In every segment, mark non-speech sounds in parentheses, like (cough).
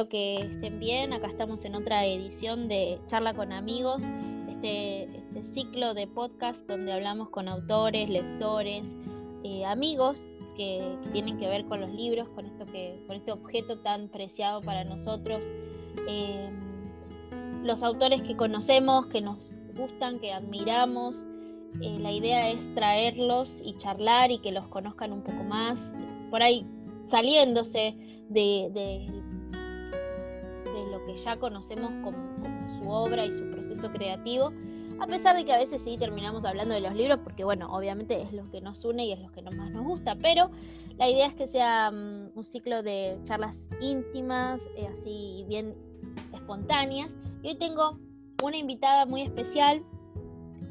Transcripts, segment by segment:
Espero que estén bien. Acá estamos en otra edición de Charla con Amigos, este, este ciclo de podcast donde hablamos con autores, lectores, eh, amigos que, tienen que ver con los libros, con, esto que, con este objeto tan preciado para nosotros. Em, los autores que conocemos, que nos gustan, que admiramos. Eh, la idea es traerlos y charlar y que los conozcan un poco más. Por ahí saliéndose de, ya conocemos como, su obra y su proceso creativo, a pesar de que a veces sí terminamos hablando de los libros, porque bueno, obviamente es lo que nos une y es lo que más nos gusta, pero la idea es que sea mm, un ciclo de charlas íntimas, eh, así bien espontáneas. Y hoy tengo una invitada muy especial.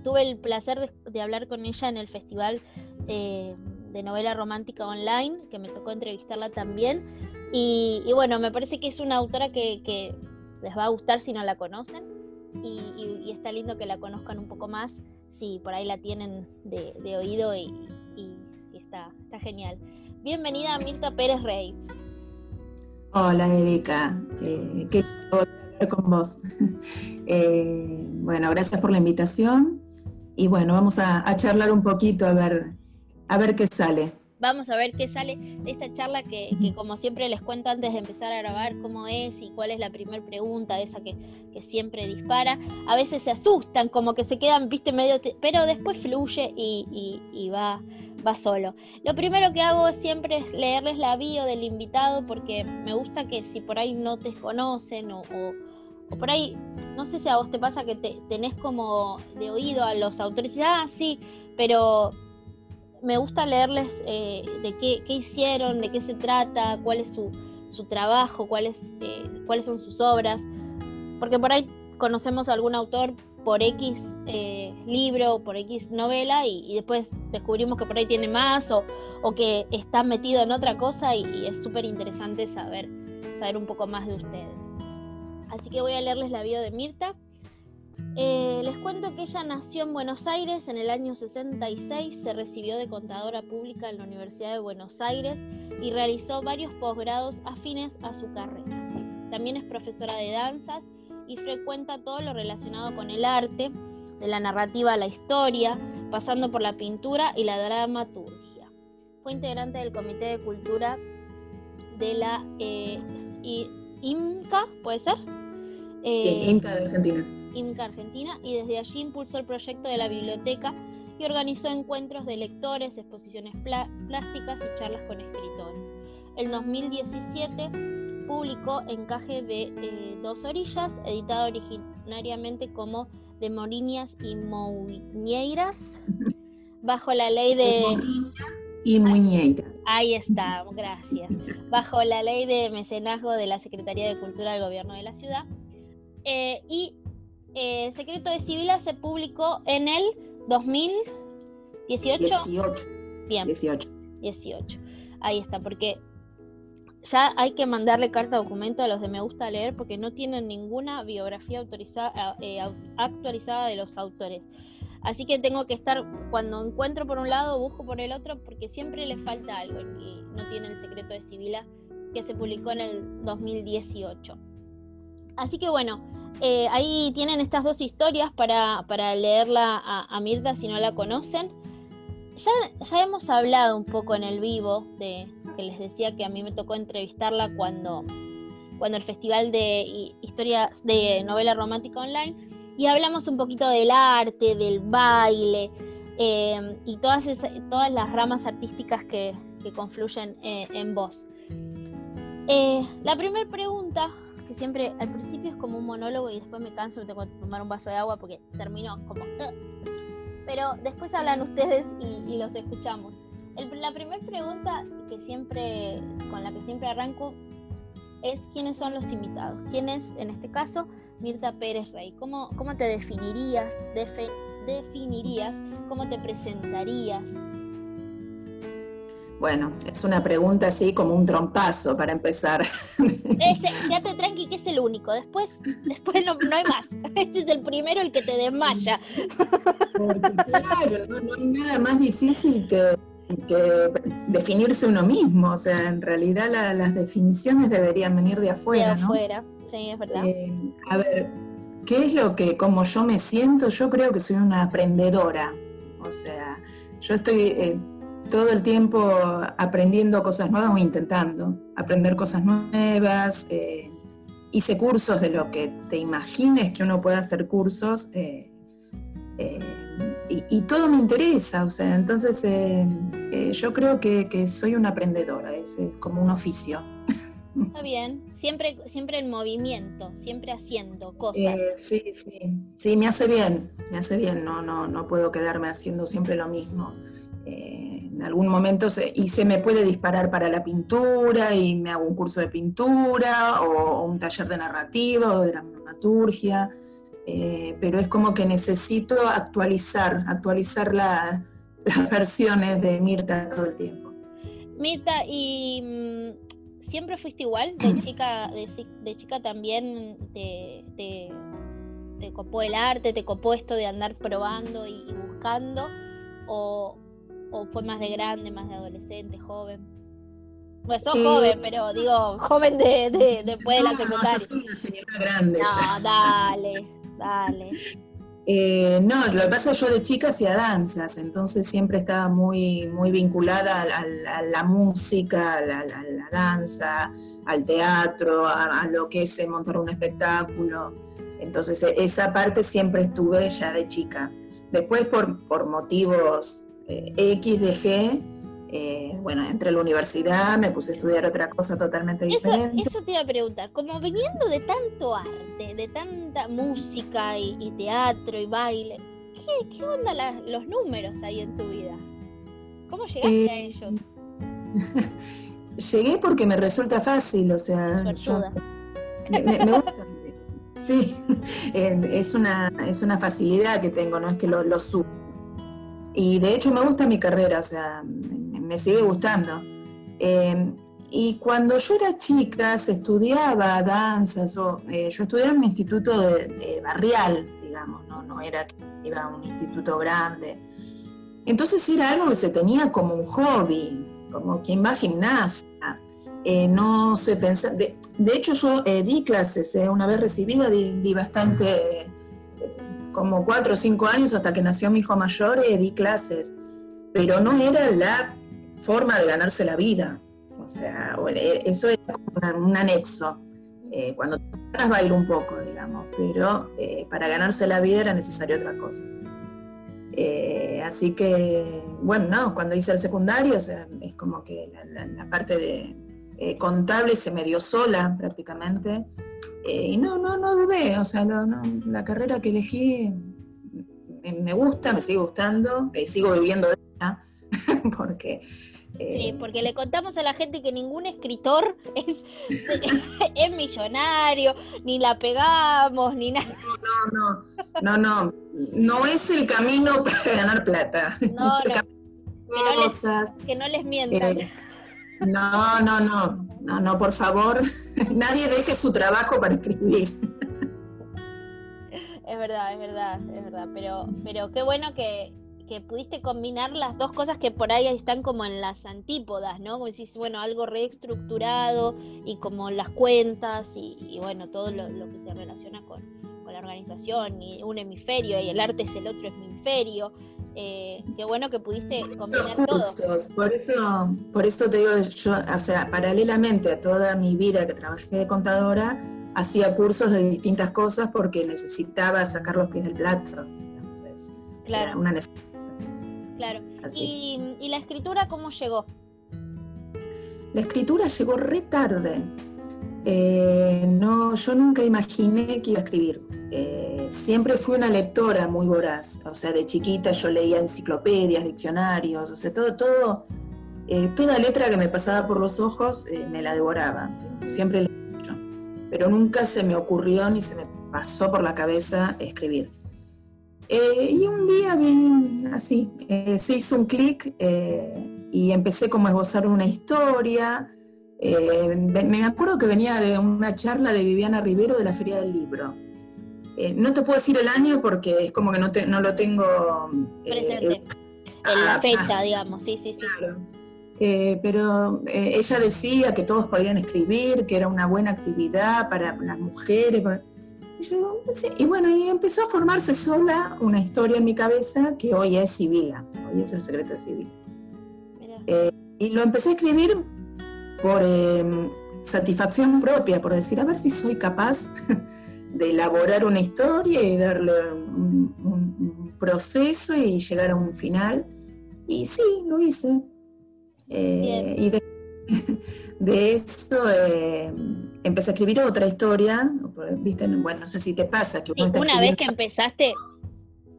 Tuve el placer de, hablar con ella en el festival de novela romántica online, que me tocó entrevistarla también. Y, bueno, me parece que es una autora que, les va a gustar si no la conocen y, está lindo que la conozcan un poco más si por ahí la tienen de, oído y, está, está genial. Bienvenida a Mirta Pérez Rey. Hola Erika, eh, qué hablar con vos. (laughs) Eh, bueno, gracias por la invitación y bueno, vamos a, a charlar un poquito a ver, a ver qué sale. Vamos a ver qué sale de esta charla que, como siempre les cuento antes de empezar a grabar cómo es y cuál es la primera pregunta, esa que, siempre dispara. A veces se asustan, como que se quedan, viste, medio... Pero después fluye y, va, va solo. Lo primero que hago siempre es leerles la bio del invitado porque me gusta que si por ahí no te conocen o, o, por ahí, no sé si a vos te pasa que te, tenés como de oído a los autores y ah, sí, pero me gusta leerles eh, de qué, hicieron, de qué se trata, cuál es su, trabajo, cuál eh, cuáles son sus obras, porque por ahí conocemos a algún autor por X eh, libro o por X novela y, después descubrimos que por ahí tiene más o, que está metido en otra cosa y, es súper interesante saber, saber un poco más de ustedes. Así que voy a leerles la vida de Mirta. Eh, les cuento que ella nació en Buenos Aires en el año 66, se recibió de contadora pública en la Universidad de Buenos Aires y realizó varios posgrados afines a su carrera. También es profesora de danzas y frecuenta todo lo relacionado con el arte, de la narrativa a la historia, pasando por la pintura y la dramaturgia. Fue integrante del Comité de Cultura de la eh, IMCA, ¿puede ser? Eh, IMCA de Argentina IMCA Argentina y desde allí impulsó el proyecto de la biblioteca y organizó encuentros de lectores, exposiciones plásticas y charlas con escritores. En 2017 publicó Encaje de eh, Dos Orillas, editado originariamente como De Moriñas y Muñeiras, bajo la ley de... Y Muñeiras. Ahí está, gracias. Bajo la ley de mecenazgo de la Secretaría de Cultura del Gobierno de la Ciudad. Eh, y eh, Secreto de Sibila se publicó en el 2018. 18. Bien. 18. 18. Ahí está, porque ya hay que mandarle carta documento a los de Me Gusta Leer porque no tienen ninguna biografía autorizada, eh, actualizada de los autores. Así que tengo que estar, cuando encuentro por un lado, busco por el otro, porque siempre les falta algo y no tienen el secreto de Sibila que se publicó en el 2018. Así que bueno, eh, ahí tienen estas dos historias para, leerla a, Mirta si no la conocen. Ya, ya, hemos hablado un poco en el vivo de que les decía que a mí me tocó entrevistarla cuando, cuando el Festival de Historia de Novela Romántica Online y hablamos un poquito del arte, del baile eh, y todas, todas las ramas artísticas que, confluyen eh, en vos. la primera pregunta que siempre al principio es como un monólogo y después me canso y tengo que tomar un vaso de agua porque termino como... Pero después hablan ustedes y, los escuchamos. la primera pregunta que siempre, con la que siempre arranco es quiénes son los invitados. ¿Quién es, en este caso, Mirta Pérez Rey? ¿Cómo, cómo te definirías, definirías, cómo te presentarías? Bueno, es una pregunta así como un trompazo para empezar. Ya (laughs) te tranqui que es el único, después, después no, hay más. Este es el primero el que te desmaya. Porque claro, no, hay nada más difícil que, que definirse uno mismo, o sea, en realidad las definiciones deberían venir de afuera. De afuera, sí, es verdad. Eh, a ver, ¿qué es lo que, como yo me siento? Yo creo que soy una aprendedora, o sea, yo estoy eh, todo el tiempo aprendiendo cosas nuevas o intentando aprender cosas nuevas. Eh, hice cursos de lo que te imagines que uno puede hacer cursos y, todo me interesa, o sea, entonces eh, eh, yo creo que, soy una aprendedora, es, como un oficio. (laughs) Está bien, siempre, siempre en movimiento, siempre haciendo cosas. Eh, sí, sí, sí, me hace bien, me hace bien, no, no, no puedo quedarme haciendo siempre lo mismo. En algún momento se, y se me puede disparar para la pintura y me hago un curso de pintura o, o un taller de narrativa o de dramaturgia. Eh, pero es como que necesito actualizar, actualizar (laughs) las versiones de Mirta todo el tiempo. Mirta, ¿y mm, siempre fuiste igual? ¿De (clears throat) chica, de, chica también te, te, copó el arte, te copó esto de andar probando y, buscando? ¿O, fue más de grande, más de adolescente, joven? Pues sos joven, pero digo, joven de, después de la secundaria. No, soy una señora grande. No, dale. Dale. (laughs) Eh, no, lo que pasa es que yo de chica hacía danzas, entonces siempre estaba muy, muy vinculada a, la música, a la, danza, al teatro, a, lo que es montar un espectáculo. Entonces e, esa parte siempre estuve ya de chica. Después por, por motivos eh, X dejé eh, bueno, entré a la universidad, me puse a estudiar otra cosa totalmente diferente. Eso te iba a preguntar, como viniendo de tanto arte, de tanta música y, teatro y baile, ¿qué, onda los números ahí en tu vida? ¿Cómo llegaste a eh, ellos? (laughs) Llegué porque me resulta fácil, o sea, me, gusta. (laughs) Sí, (laughs) es una, es una facilidad que tengo, no es que lo, lo subo. Y de hecho me gusta mi carrera, o sea, me sigue gustando. Eh, y cuando yo era chica, se estudiaba danzas, eh, yo estudiaba en un instituto de, barrial, digamos, ¿no? no era que iba a un instituto grande. Entonces era algo que se tenía como un hobby, como quien va a gimnasia. Eh, no se pensaba, de, hecho yo di clases, una vez recibida di, bastante, como cuatro o cinco años hasta que nació mi hijo mayor, di clases, pero no era la forma de ganarse la vida. O sea, eh, eso es como un anexo. Eh, cuando te ganas bailo un poco, digamos, pero eh, para ganarse la vida era necesario otra cosa. así que, bueno, no, cuando hice el secundario, o sea, es como que la, parte de contable se me dio sola prácticamente. Y no, no, no dudé, o sea, la carrera que elegí me, gusta, me sigue gustando, sigo viviendo de ella, (laughs) porque Sí, eh, porque le contamos a la gente que ningún escritor (laughs) es, (laughs) es millonario, ni la pegamos, ni nada. No, no, no, no, no, es el camino para ganar plata. No, no. Que, no les, mientan. Eh, no, no, no, no, no, por favor, (laughs) nadie deje su trabajo para escribir. Es verdad, es verdad, es verdad, pero, pero qué bueno que, que pudiste combinar las dos cosas que por ahí están como en las antípodas, ¿no? Como decís, bueno, algo reestructurado y como las cuentas y, bueno, todo lo, que se relaciona con, la organización y un hemisferio y el arte es el otro hemisferio. Eh, qué bueno que pudiste combinar cursos, todo. Por eso, por eso te digo, yo, o sea, paralelamente a toda mi vida que trabajé de contadora, hacía cursos de distintas cosas porque necesitaba sacar los pies del plato. claro. una necesidad Claro. ¿Y, la escritura cómo llegó? La escritura llegó re tarde. Eh, no, yo nunca imaginé que iba a escribir. Eh, siempre fui una lectora muy voraz. O sea, de chiquita yo leía enciclopedias, diccionarios, o sea, todo, todo, eh, toda letra que me pasaba por los ojos me la devoraba. Siempre leí mucho. Pero nunca se me ocurrió ni se me pasó por la cabeza escribir. Eh, y un día vi así, eh, se hizo un clic eh, y empecé como a esbozar una historia. me acuerdo que venía de una charla de Viviana Rivero de la Feria del Libro. No te puedo decir el año porque es como que no, no lo tengo presente. la ah, fecha, ah. digamos, sí, sí, sí. Eh, pero eh, ella decía que todos podían escribir, que era una buena actividad para las mujeres. Y, bueno, y empezó a formarse sola una historia en mi cabeza que hoy es Sibila, hoy es el secreto de Sibila. Eh, y lo empecé a escribir por em, satisfacción propia, por decir, a ver si soy capaz de elaborar una historia y darle un, proceso y llegar a un final. Y sí, lo hice. Eh, y (laughs) de, eso eh, empecé a escribir otra historia, ¿viste? Bueno, no sé si te pasa que una vez que empezaste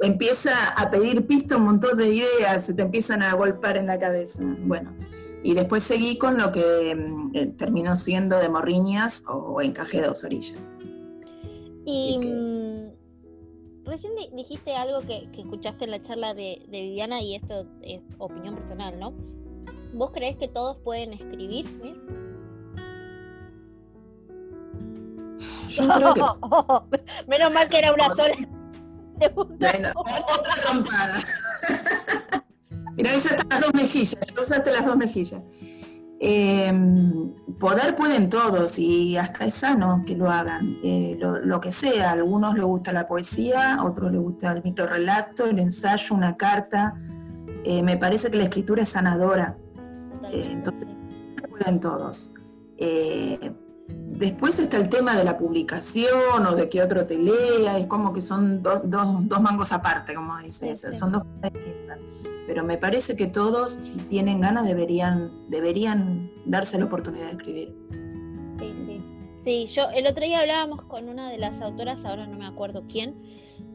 empieza a pedir pista un montón de ideas, se te empiezan a golpear en la cabeza. Bueno, y después seguí con lo que mm, eh, terminó siendo de morriñas o encaje de dos orillas. Y mm, recién dijiste algo que, escuchaste en la charla de, Viviana y esto es opinión personal, ¿no? ¿Vos crees que todos pueden escribir? Yo creo que... (laughs) menos mal que era una sola otra trompada. (laughs) Mira, ya están las dos mejillas, ya usaste las dos mejillas. Em, poder pueden todos y hasta es sano que lo hagan, eh, lo, que sea. A algunos les gusta la poesía, a otros les gusta el microrelato, el ensayo, una carta. Eh, me parece que la escritura es sanadora. Eh, entonces, pueden todos. Después está el tema de la publicación o de que otro te lea, es como que son dos mangos aparte, como dice eso, son dos cosas distintas pero me parece que todos, si tienen ganas, deberían, deberían darse la oportunidad de escribir. Sí, sí. Sí, yo el otro día hablábamos con una de las autoras, ahora no me acuerdo quién,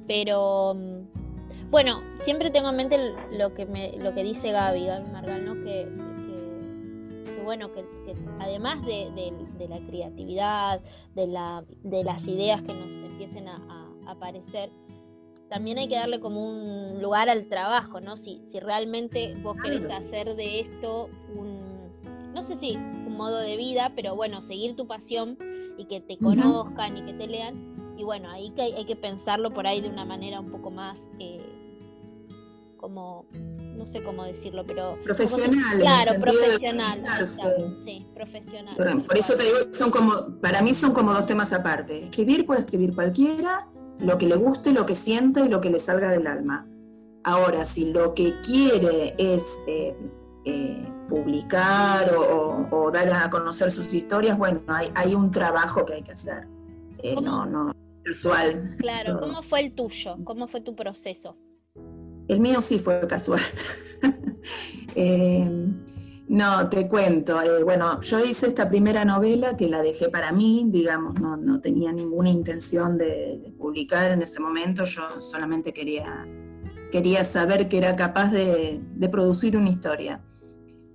pero mm, bueno, siempre tengo en mente lo que me, lo que dice Gaby, Gaby Margal, ¿no? Que, bueno, que, además de, la creatividad, de, la, de las ideas que nos empiecen a aparecer, también hay que darle como un lugar al trabajo, ¿no? Si, si realmente vos querés hacer de esto un, no sé si un modo de vida, pero bueno, seguir tu pasión y que te conozcan y que te lean. Y bueno, ahí que hay, que pensarlo por ahí de una manera un poco más, eh, como, no sé cómo decirlo, pero... Profesional. claro, profesional. Sí, profesional. por eso te digo, son como, para mí son como dos temas aparte. Escribir puede escribir cualquiera lo que le guste, lo que siente y lo que le salga del alma. Ahora, si lo que quiere es eh, eh, publicar o, dar a conocer sus historias, bueno, hay, un trabajo que hay que hacer. Eh, no, no, casual. Claro, ¿cómo fue el tuyo? ¿Cómo fue tu proceso? El mío sí fue casual. (laughs) No, te cuento. Eh, bueno, yo hice esta primera novela que la dejé para mí, digamos, no, tenía ninguna intención de, publicar en ese momento, yo solamente quería, quería saber que era capaz de, producir una historia.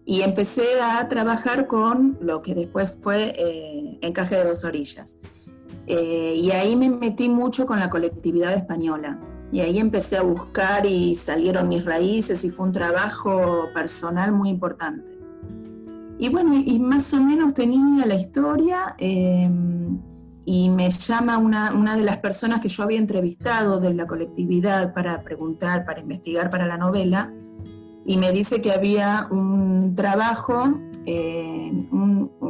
Y empecé a trabajar con lo que después fue eh, Encaje de dos orillas. Eh, y ahí me metí mucho con la colectividad española. Y ahí empecé a buscar y salieron mis raíces y fue un trabajo personal muy importante. Y bueno, y más o menos tenía la historia em, y me llama una, una, de las personas que yo había entrevistado de la colectividad para preguntar, para investigar para la novela, y me dice que había un trabajo, em,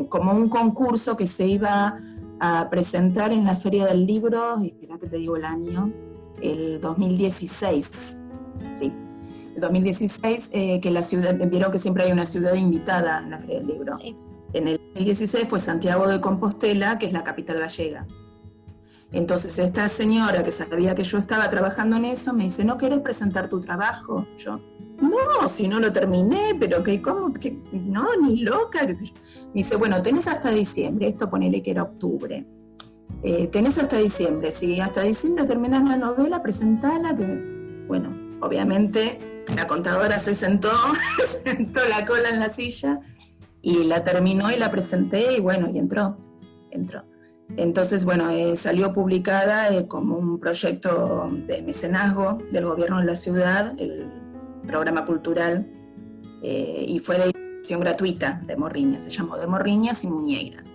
como un concurso que se iba a presentar en la Feria del Libro, espera que te digo el año, el 2016, sí, 2016, eh, que la ciudad, vieron que siempre hay una ciudad invitada en la Feria del Libro. En el 2016 fue Santiago de Compostela, que es la capital gallega. Entonces esta señora que sabía que yo estaba trabajando en eso me dice, ¿no querés presentar tu trabajo? Yo, no, si no lo terminé, pero que, ¿cómo? Que, no, ni loca. Me dice, bueno, tenés hasta diciembre, esto ponele que era octubre. Eh, tenés hasta diciembre, si hasta diciembre terminás la novela, presentala, que, bueno, obviamente la contadora se sentó, (laughs) sentó la cola en la silla y la terminó y la presenté y bueno, y entró, entró. Entonces, bueno, eh, salió publicada eh, como un proyecto de mecenazgo del gobierno de la ciudad, el programa cultural, y fue de distribución gratuita de Morriñas, se llamó de Morriñas y Muñeiras.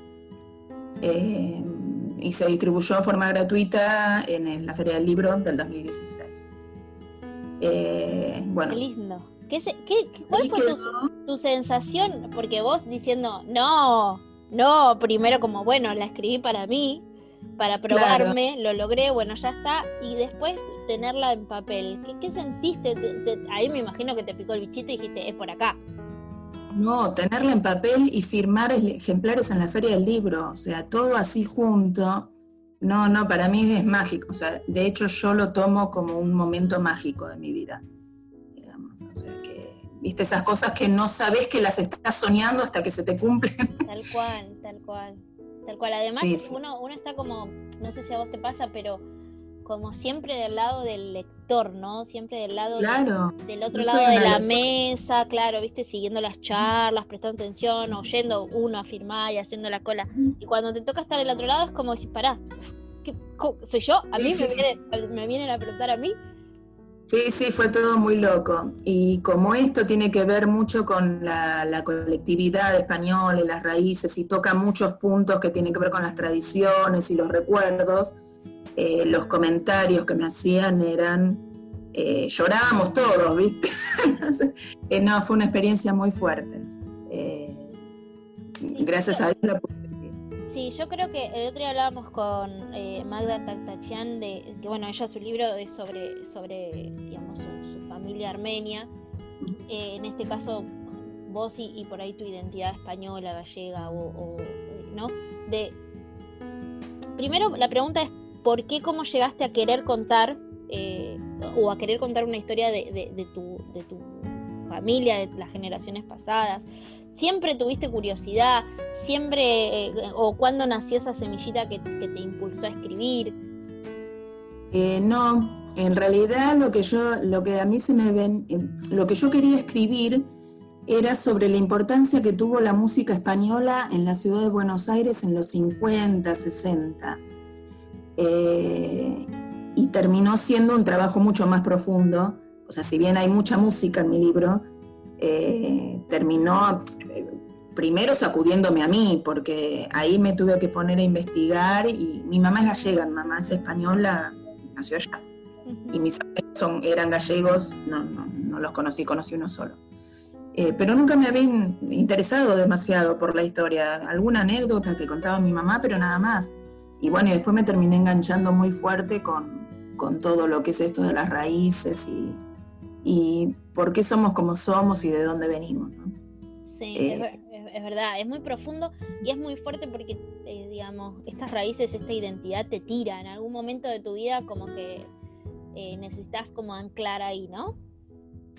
Y se distribuyó de forma gratuita en la Feria del Libro del 2016. Eh, bueno, Qué lindo. ¿Qué cuál fue tu, sensación? Porque vos diciendo, no, no, primero como, bueno, la escribí para mí, para probarme, lo logré, bueno, ya está, y después tenerla en papel. ¿Qué, sentiste? ahí me imagino que te picó el bichito y dijiste, es por acá. No, tenerla en papel y firmar ejemplares en la feria del libro, o sea, todo así junto. No, no, para mí es mágico. O sea, de hecho yo lo tomo como un momento mágico de mi vida. O sea, que, viste, esas cosas que no sabes que las estás soñando hasta que se te cumplen. Tal cual, tal cual. Tal cual. Además, Uno, uno está como, no sé si a vos te pasa, pero como siempre del lado del lector, ¿no? Siempre del lado del otro lado de la mesa, claro, viste, siguiendo las charlas, prestando atención, oyendo uno a firmar y haciendo la cola. Y cuando te toca estar del otro lado es como si, pará, ¿soy yo? ¿A mí me, vienen a preguntar a mí? Sí, sí, fue todo muy loco. Y como esto tiene que ver mucho con la, la, colectividad española y las raíces y toca muchos puntos que tienen que ver con las tradiciones y los recuerdos, eh, los comentarios que me hacían eran, eh, llorábamos todos, ¿viste? (laughs) Eh, no, fue una experiencia muy fuerte. gracias a Dios la Sí, yo creo que el otro día hablábamos con Magda Taktachian de que bueno, ella su libro es sobre, sobre digamos, su, familia armenia. en este caso, vos y, por ahí tu identidad española, gallega o, ¿no? De primero la pregunta es ¿por qué cómo llegaste a querer contar eh, o a querer contar una historia de, tu, familia, de las generaciones pasadas? ¿Siempre tuviste curiosidad? ¿Siempre, eh, o cuándo nació esa semillita que, te impulsó a escribir? Eh, no, en realidad lo que yo, lo que a mí se me ven, lo que yo quería escribir era sobre la importancia que tuvo la música española en la ciudad de Buenos Aires en los 50, 60 eh, y terminó siendo un trabajo mucho más profundo. O sea, si bien hay mucha música en mi libro, eh, terminó eh, primero sacudiéndome a mí, porque ahí me tuve que poner a investigar y mi mamá es gallega, mi mamá es española, nació allá. Y mis son, eran gallegos, no, no, no los conocí, conocí uno solo. pero nunca me había interesado demasiado por la historia. Alguna anécdota que contaba mi mamá, pero nada más. Y bueno, y después me terminé enganchando muy fuerte con, todo lo que es esto de las raíces y, y por qué somos como somos y de dónde venimos. Sí, eh, es, verdad, es muy profundo y es muy fuerte porque, eh, digamos, estas raíces, esta identidad te tira en algún momento de tu vida como que eh, necesitas como anclar ahí, ¿no?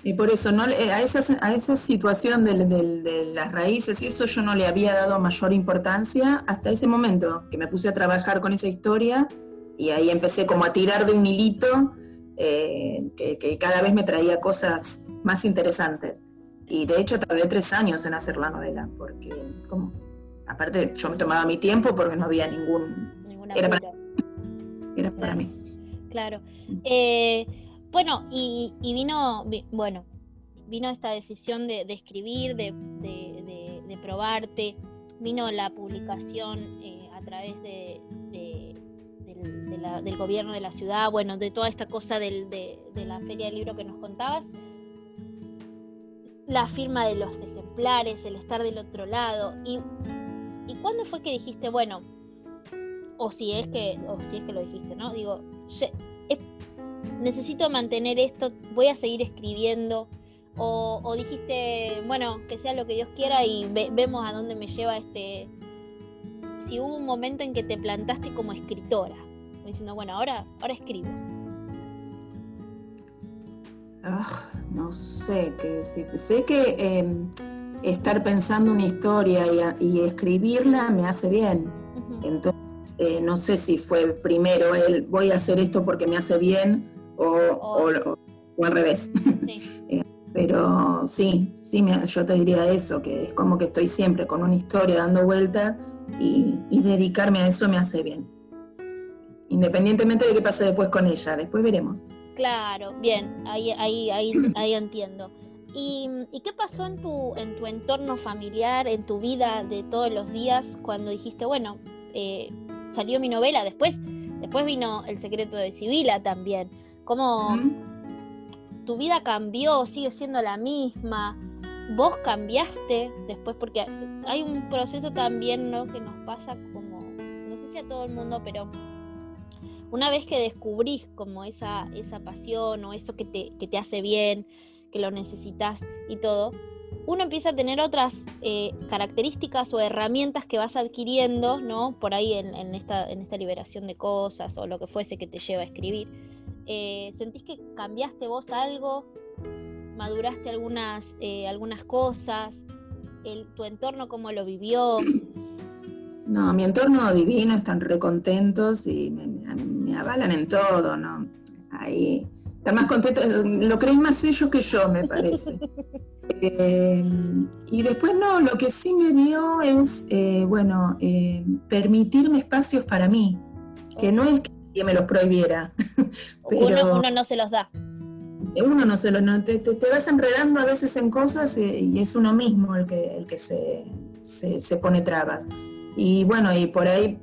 Y por eso, ¿no? A, esa, a esa situación de, las raíces y eso yo no le había dado mayor importancia hasta ese momento, que me puse a trabajar con esa historia y ahí empecé como a tirar de un hilito eh, que, cada vez me traía cosas más interesantes. Y de hecho tardé tres años en hacer la novela, porque como, aparte yo me tomaba mi tiempo porque no había ningún... era para, era para mí. Claro. Mm. Eh, bueno, y, vino, bueno, vino esta decisión de, escribir, de, probarte, vino la publicación eh, a través de, del gobierno de la ciudad, bueno, de toda esta cosa de, la feria del libro que nos contabas, la firma de los ejemplares, el estar del otro lado, y, y cuándo fue que dijiste, bueno, o si es que, o si es que lo dijiste, ¿no? Digo, necesito mantener esto, voy a seguir escribiendo. O, dijiste, bueno, que sea lo que Dios quiera y vemos a dónde me lleva este... Si hubo un momento en que te plantaste como escritora, diciendo, bueno, ahora, ahora escribo. No sé qué decir. Sé que em, estar pensando una historia y, escribirla me hace bien. Entonces, eh, no sé si fue primero el voy a hacer esto porque me hace bien o, al revés. (laughs) Eh, pero sí, sí, yo te diría eso, que es como que estoy siempre con una historia dando vueltas y, dedicarme a eso me hace bien. Independientemente de qué pase después con ella, después veremos. Claro, bien, ahí, ahí, ahí, ahí entiendo. ¿Y, qué pasó en tu, en tu entorno familiar, en tu vida de todos los días, cuando dijiste, bueno, eh, salió mi novela, después, después vino El secreto de Sibila también. ¿Cómo, tu vida cambió, sigue siendo la misma, vos cambiaste después, porque hay un proceso también, ¿no? Que nos pasa como, no sé si a todo el mundo, pero una vez que descubrís como esa, esa pasión o eso que te, que te hace bien, que lo necesitas y todo, uno empieza a tener otras eh, características o herramientas que vas adquiriendo, ¿no? Por ahí en, esta, en esta liberación de cosas o lo que fuese que te lleva a escribir. Eh, ¿Sentís que cambiaste vos algo? ¿Maduraste algunas, eh, algunas cosas? El, ¿Tu entorno cómo lo vivió? (clears throat) No, mi entorno divino, están recontentos y me, avalan en todo, ¿no? Ahí están más contentos, lo creen más ellos que yo, me parece. (laughs) Eh, y después no, lo que sí me dio es, bueno, permitirme espacios para mí, que no es que me los prohibiera. (laughs) pero uno, no se los da. Uno no se los no, te, te, vas enredando a veces en cosas y es uno mismo el que, el que se, se, se pone trabas. Y bueno, y por ahí,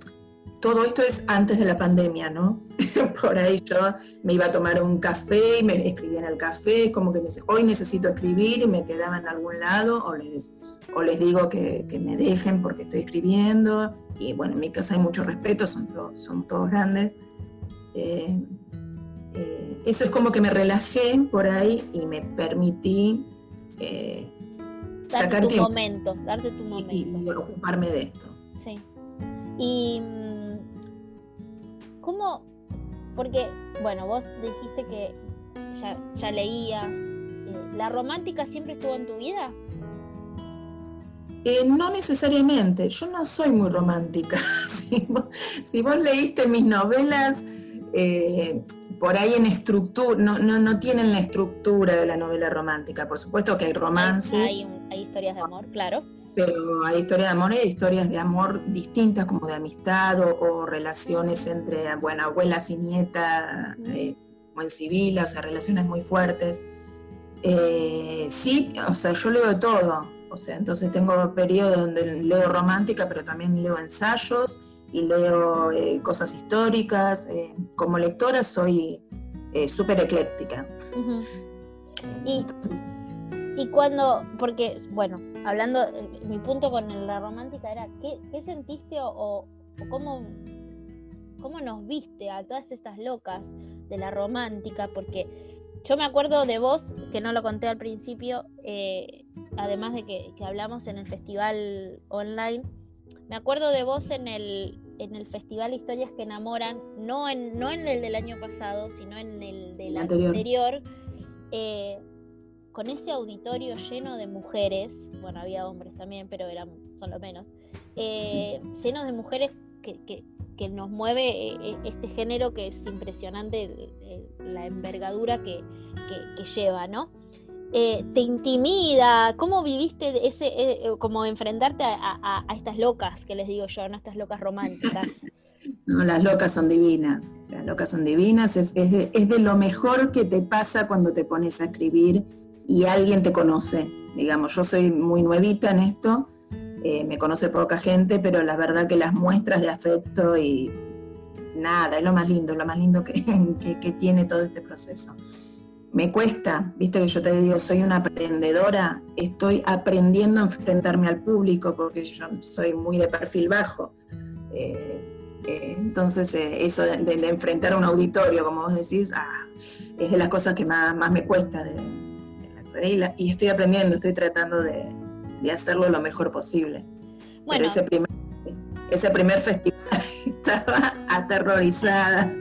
todo esto es antes de la pandemia, ¿no? (laughs) por ahí yo me iba a tomar un café y me escribía en el café, como que hoy necesito escribir y me quedaba en algún lado, o les, o les digo que, que me dejen porque estoy escribiendo. Y bueno, en mi casa hay mucho respeto, son todos, son todos grandes. Eh, eh, eso es como que me relajé por ahí y me permití eh, sacar tu momento, darte tu momento. y ocuparme de esto. Sí. Y mm, cómo, porque, bueno, vos dijiste que ya, leías, eh, ¿la romántica siempre estuvo en tu vida? Eh, no necesariamente, yo no soy muy romántica. (laughs) si, vos, leíste mis novelas, eh, por ahí en estructura, no, no, no, tienen la estructura de la novela romántica. Por supuesto que hay romances. hay historias de amor, claro pero hay historias de amor y historias de amor distintas, como de amistad o, relaciones entre, bueno, abuelas y nieta, eh, o en civil, o sea, relaciones muy fuertes. Eh, sí, o sea, yo leo de todo, o sea, entonces tengo periodos donde leo romántica, pero también leo ensayos y leo eh, cosas históricas. como lectora soy súper ecléctica. Y cuando, porque, bueno, hablando, eh, mi punto con la romántica era, ¿qué, sentiste o, cómo, cómo nos viste a todas estas locas de la romántica? Porque yo me acuerdo de vos, que no lo conté al principio, eh, además de que, hablamos en el festival online, me acuerdo de vos en el, en el festival Historias que enamoran, no en, no en el del año pasado, sino en el del anterior. Eh, con ese auditorio lleno de mujeres, bueno, había hombres también, pero eran, son los menos, eh, llenos de mujeres que, que, nos mueve eh, eh, este género que es impresionante, la envergadura que, lleva, ¿no? ¿Te intimida? ¿Cómo viviste ese, como enfrentarte a, estas locas, que les digo yo, ¿no? Estas locas románticas. (laughs) No, las locas son divinas, las locas son divinas, es, es, de, es de lo mejor que te pasa cuando te pones a escribir y alguien te conoce. Digamos, yo soy muy nuevita en esto, eh, me conoce poca gente, pero la verdad que las muestras de afecto y nada, es lo más lindo, lo más lindo (laughs) que, que, tiene todo este proceso. Me cuesta, viste que yo te digo, soy una aprendedora, estoy aprendiendo a enfrentarme al público porque yo soy muy de perfil bajo. Eh, eh, entonces, eso de, enfrentar a un auditorio, como vos decís, ah, es de las cosas que más, más me cuesta de, y, estoy aprendiendo, estoy tratando de, hacerlo lo mejor posible. Bueno. ese primer, ese primer festival (laughs) estaba aterrorizada.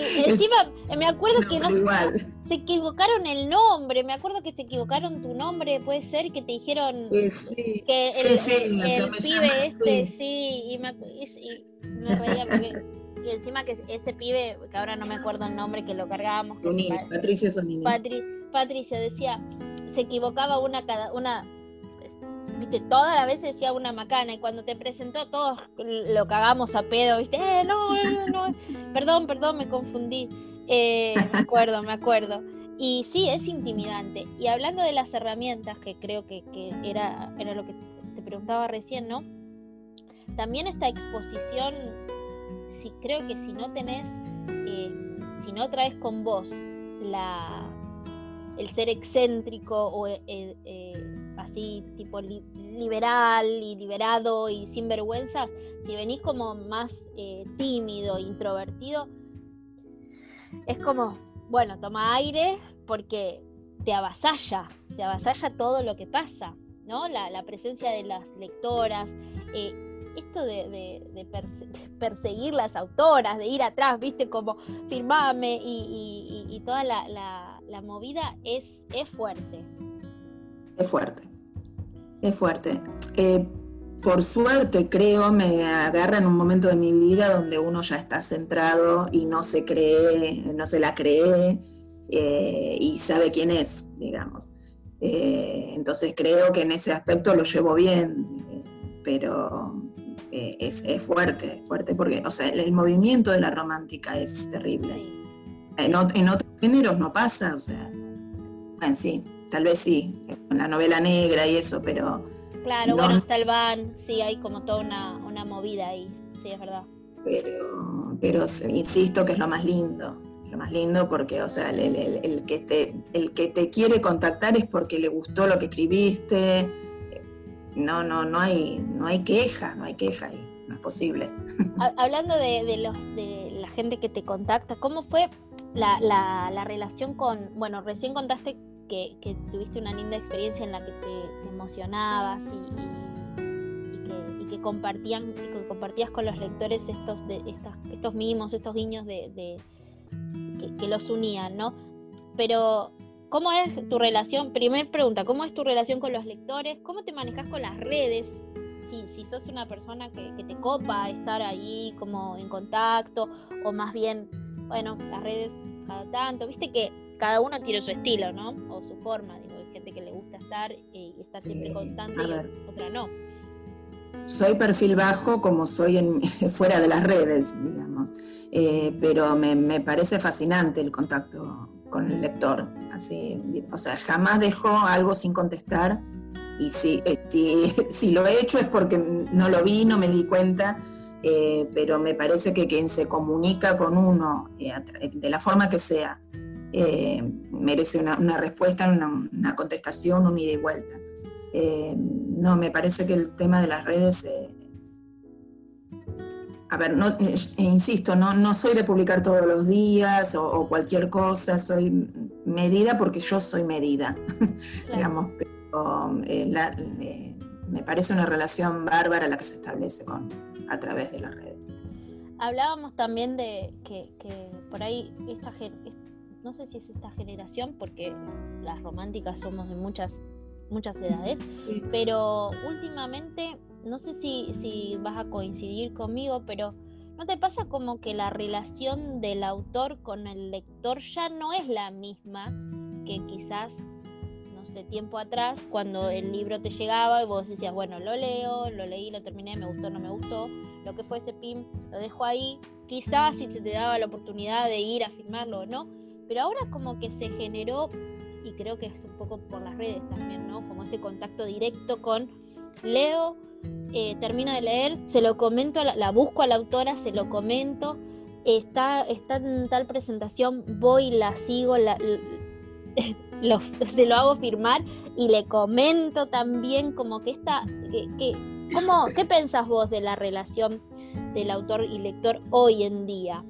Sí, encima me acuerdo que no se equivocaron el nombre, me acuerdo que se equivocaron tu nombre, puede ser que te dijeron que el, pibe este, sí, y me, reía porque y encima que ese pibe, que ahora no me acuerdo el nombre, que lo cargábamos. Patricia Sonini. Patricia decía, se equivocaba una cada una, viste, toda la vez decía una macana y cuando te presentó todos lo cagamos a pedo, viste, eh, no, no, perdón, perdón, me confundí. Eh, me acuerdo, me acuerdo. Y sí, es intimidante. Y hablando de las herramientas, que creo que, era, era lo que te preguntaba recién, ¿no? También esta exposición, si, creo que si no tenés, eh, si no traes con vos la, el ser excéntrico o eh, así tipo liberal y liberado y sin vergüenza, si venís como más eh, tímido, introvertido, es como, bueno, toma aire porque te avasalla, te avasalla todo lo que pasa, ¿no? La, presencia de las lectoras, esto de, perseguir las autoras, de ir atrás, viste, como firmame y, toda la, movida es, es fuerte. Es fuerte, es fuerte. Eh, por suerte, creo, me agarra en un momento de mi vida donde uno ya está centrado y no se cree, no se la cree eh, y sabe quién es, digamos. Eh, entonces creo que en ese aspecto lo llevo bien, pero es, fuerte, fuerte, porque o sea, el, movimiento de la romántica es terrible. En, otros géneros no pasa, o sea, bueno, sí, tal vez sí, con la novela negra y eso, pero... Claro, bueno, está el van, sí, hay como toda una, movida ahí, sí, es verdad. Pero, pero insisto que es lo más lindo, lo más lindo porque, o sea, el, el, que te, el que te quiere contactar es porque le gustó lo que escribiste, no, no, no hay, no hay queja, no hay queja ahí, no es posible. Hablando de, los, de la gente que te contacta, ¿cómo fue la, relación con, bueno, recién contaste que, tuviste una linda experiencia en la que te, emocionabas y, que, compartían, que compartías con los lectores estos, de, estas, estos mimos, estos guiños de, que, que los unían, ¿no? Pero ¿Cómo es tu relación? Primer pregunta, ¿cómo es tu relación con los lectores? ¿Cómo te manejas con las redes? Si, si sos una persona que, te copa estar ahí como en contacto, o más bien, bueno, las redes cada tanto, viste que cada uno tiene su estilo, ¿no? O su forma, digo, hay gente que le gusta estar eh, y estar siempre constante y otra no. Soy perfil bajo como soy en, (laughs) fuera de las redes, digamos, eh, pero me, me parece fascinante el contacto con el lector. Así, o sea, jamás dejo algo sin contestar y si, eh, si, (laughs) lo he hecho es porque no lo vi, no me di cuenta, eh, pero me parece que quien se comunica con uno eh, de la forma que sea, merece una, respuesta, una, contestación, un ida y vuelta. no, me parece que el tema de las redes a ver, no, eh, insisto, no, no soy de publicar todos los días o, cualquier cosa, soy medida porque yo soy medida, (laughs) digamos, pero eh, eh, me parece una relación bárbara la que se establece con, a través de las redes. Hablábamos también de que, por ahí esta no sé si es esta generación, porque las románticas somos de muchas, muchas edades, pero últimamente no sé si, vas a coincidir conmigo, pero ¿no te pasa como que la relación del autor con el lector ya no es la misma que quizás, no sé, tiempo atrás, cuando el libro te llegaba y vos decías, bueno, lo leo, lo leí, lo terminé, me gustó, no me gustó, lo que fue ese PIM, lo dejo ahí, quizás si se te daba la oportunidad de ir a firmarlo o no, pero ahora como que se generó, y creo que es un poco por las redes también, ¿no? Como este contacto directo con Leo, eh, termino de leer, se lo comento, la, busco a la autora, se lo comento, está, está en tal presentación, voy, la sigo, la, (laughs) se lo hago firmar y le comento también como que está, que, ¿cómo, ¿qué pensás vos de la relación del autor y lector hoy en día?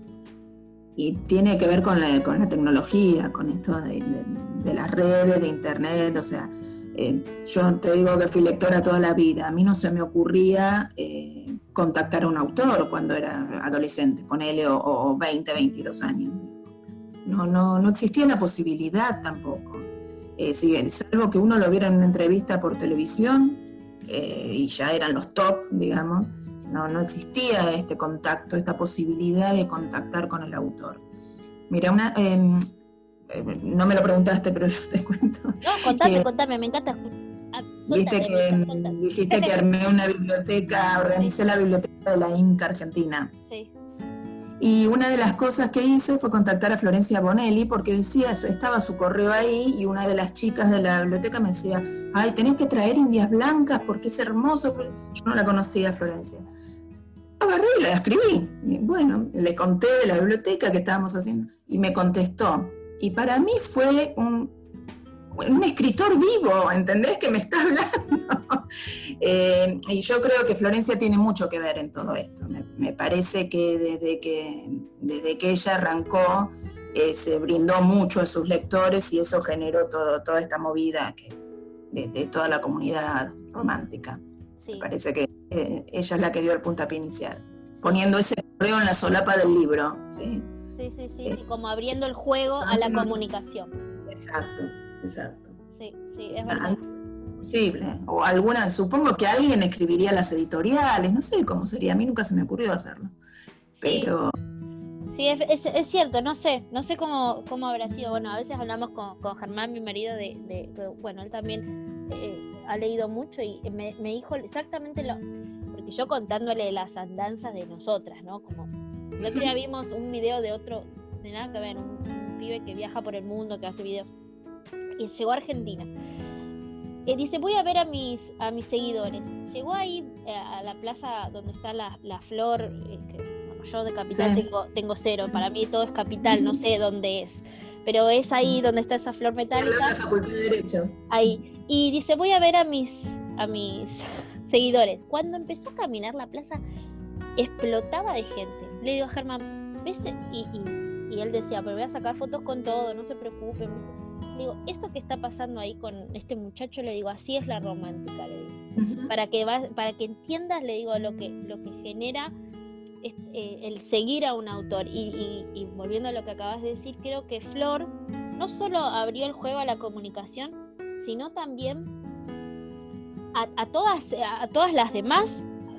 Y tiene que ver con la, con la tecnología, con esto de, las redes, de internet, o sea, eh, yo te digo que fui lectora toda la vida. A mí no se me ocurría eh, contactar a un autor cuando era adolescente, ponele, o, 20, 22 años. No, no, no existía la posibilidad tampoco. Eh, si salvo que uno lo viera en una entrevista por televisión y ya eran los top, digamos, no, no existía este contacto, esta posibilidad de contactar con el autor. Mira, una, em, eh, no me lo preguntaste, pero (laughs) yo te cuento. No, contame, contame, me encanta. Ah, viste que dijiste que armé una biblioteca, organicé la biblioteca de la Inca Argentina. Sí. Y una de las cosas que hice fue contactar a Florencia Bonelli porque decía, estaba su correo ahí y una de las chicas de la biblioteca me decía, ay, tenés que traer indias blancas porque es hermoso. Yo no la conocía, Florencia. Agarré y la escribí. bueno, le conté de la biblioteca que estábamos haciendo y me contestó y para mí fue un, un escritor vivo, ¿entendés que me está (laughs) hablando? Eh, y yo creo que Florencia tiene mucho que ver en todo esto. Me, parece que desde, que desde que ella arrancó, eh, se brindó mucho a sus lectores y eso generó todo, toda esta movida que, de, toda la comunidad romántica. Me parece que eh, ella es la que dio el puntapié inicial, poniendo ese correo en la solapa del libro. Sí, sí, sí, sí, como abriendo el juego a la comunicación. Exacto, exacto. Sí, sí, es verdad. Posible. O alguna, supongo que alguien escribiría las editoriales, no sé cómo sería, a mí nunca se me ocurrió hacerlo. Pero. Sí, es, cierto, no sé, no sé cómo, cómo habrá sido. Bueno, a veces hablamos con, Germán, mi marido, de, bueno, él también eh, ha leído mucho y me, dijo exactamente lo, porque yo contándole las andanzas de nosotras, ¿no? Como el otro día (laughs) vimos un video de otro, de nada que ver, un, pibe que viaja por el mundo, que hace videos, y llegó a Argentina. Y dice, voy a ver a mis, a mis seguidores. Llegó ahí eh, a la plaza donde está la, flor, eh, que, yo de capital tengo, tengo cero, para mí todo es capital, no sé dónde es pero es ahí donde está esa flor metálica. la Facultad de Derecho. Ahí. Y dice, voy a ver a mis, a mis (laughs) seguidores. Cuando empezó a caminar la plaza, explotaba de gente. Le digo a Germán, ¿ves? Y, y, él decía, pero voy a sacar fotos con todo, no se preocupen. Le digo, eso que está pasando ahí con este muchacho, le digo, así es la romántica, le digo. Para que para que entiendas, le digo, lo que, lo que genera eh, el seguir a un autor. Y, y, volviendo a lo que acabas de decir, creo que Flor no solo abrió el juego a la comunicación, sino también a, todas, a todas las demás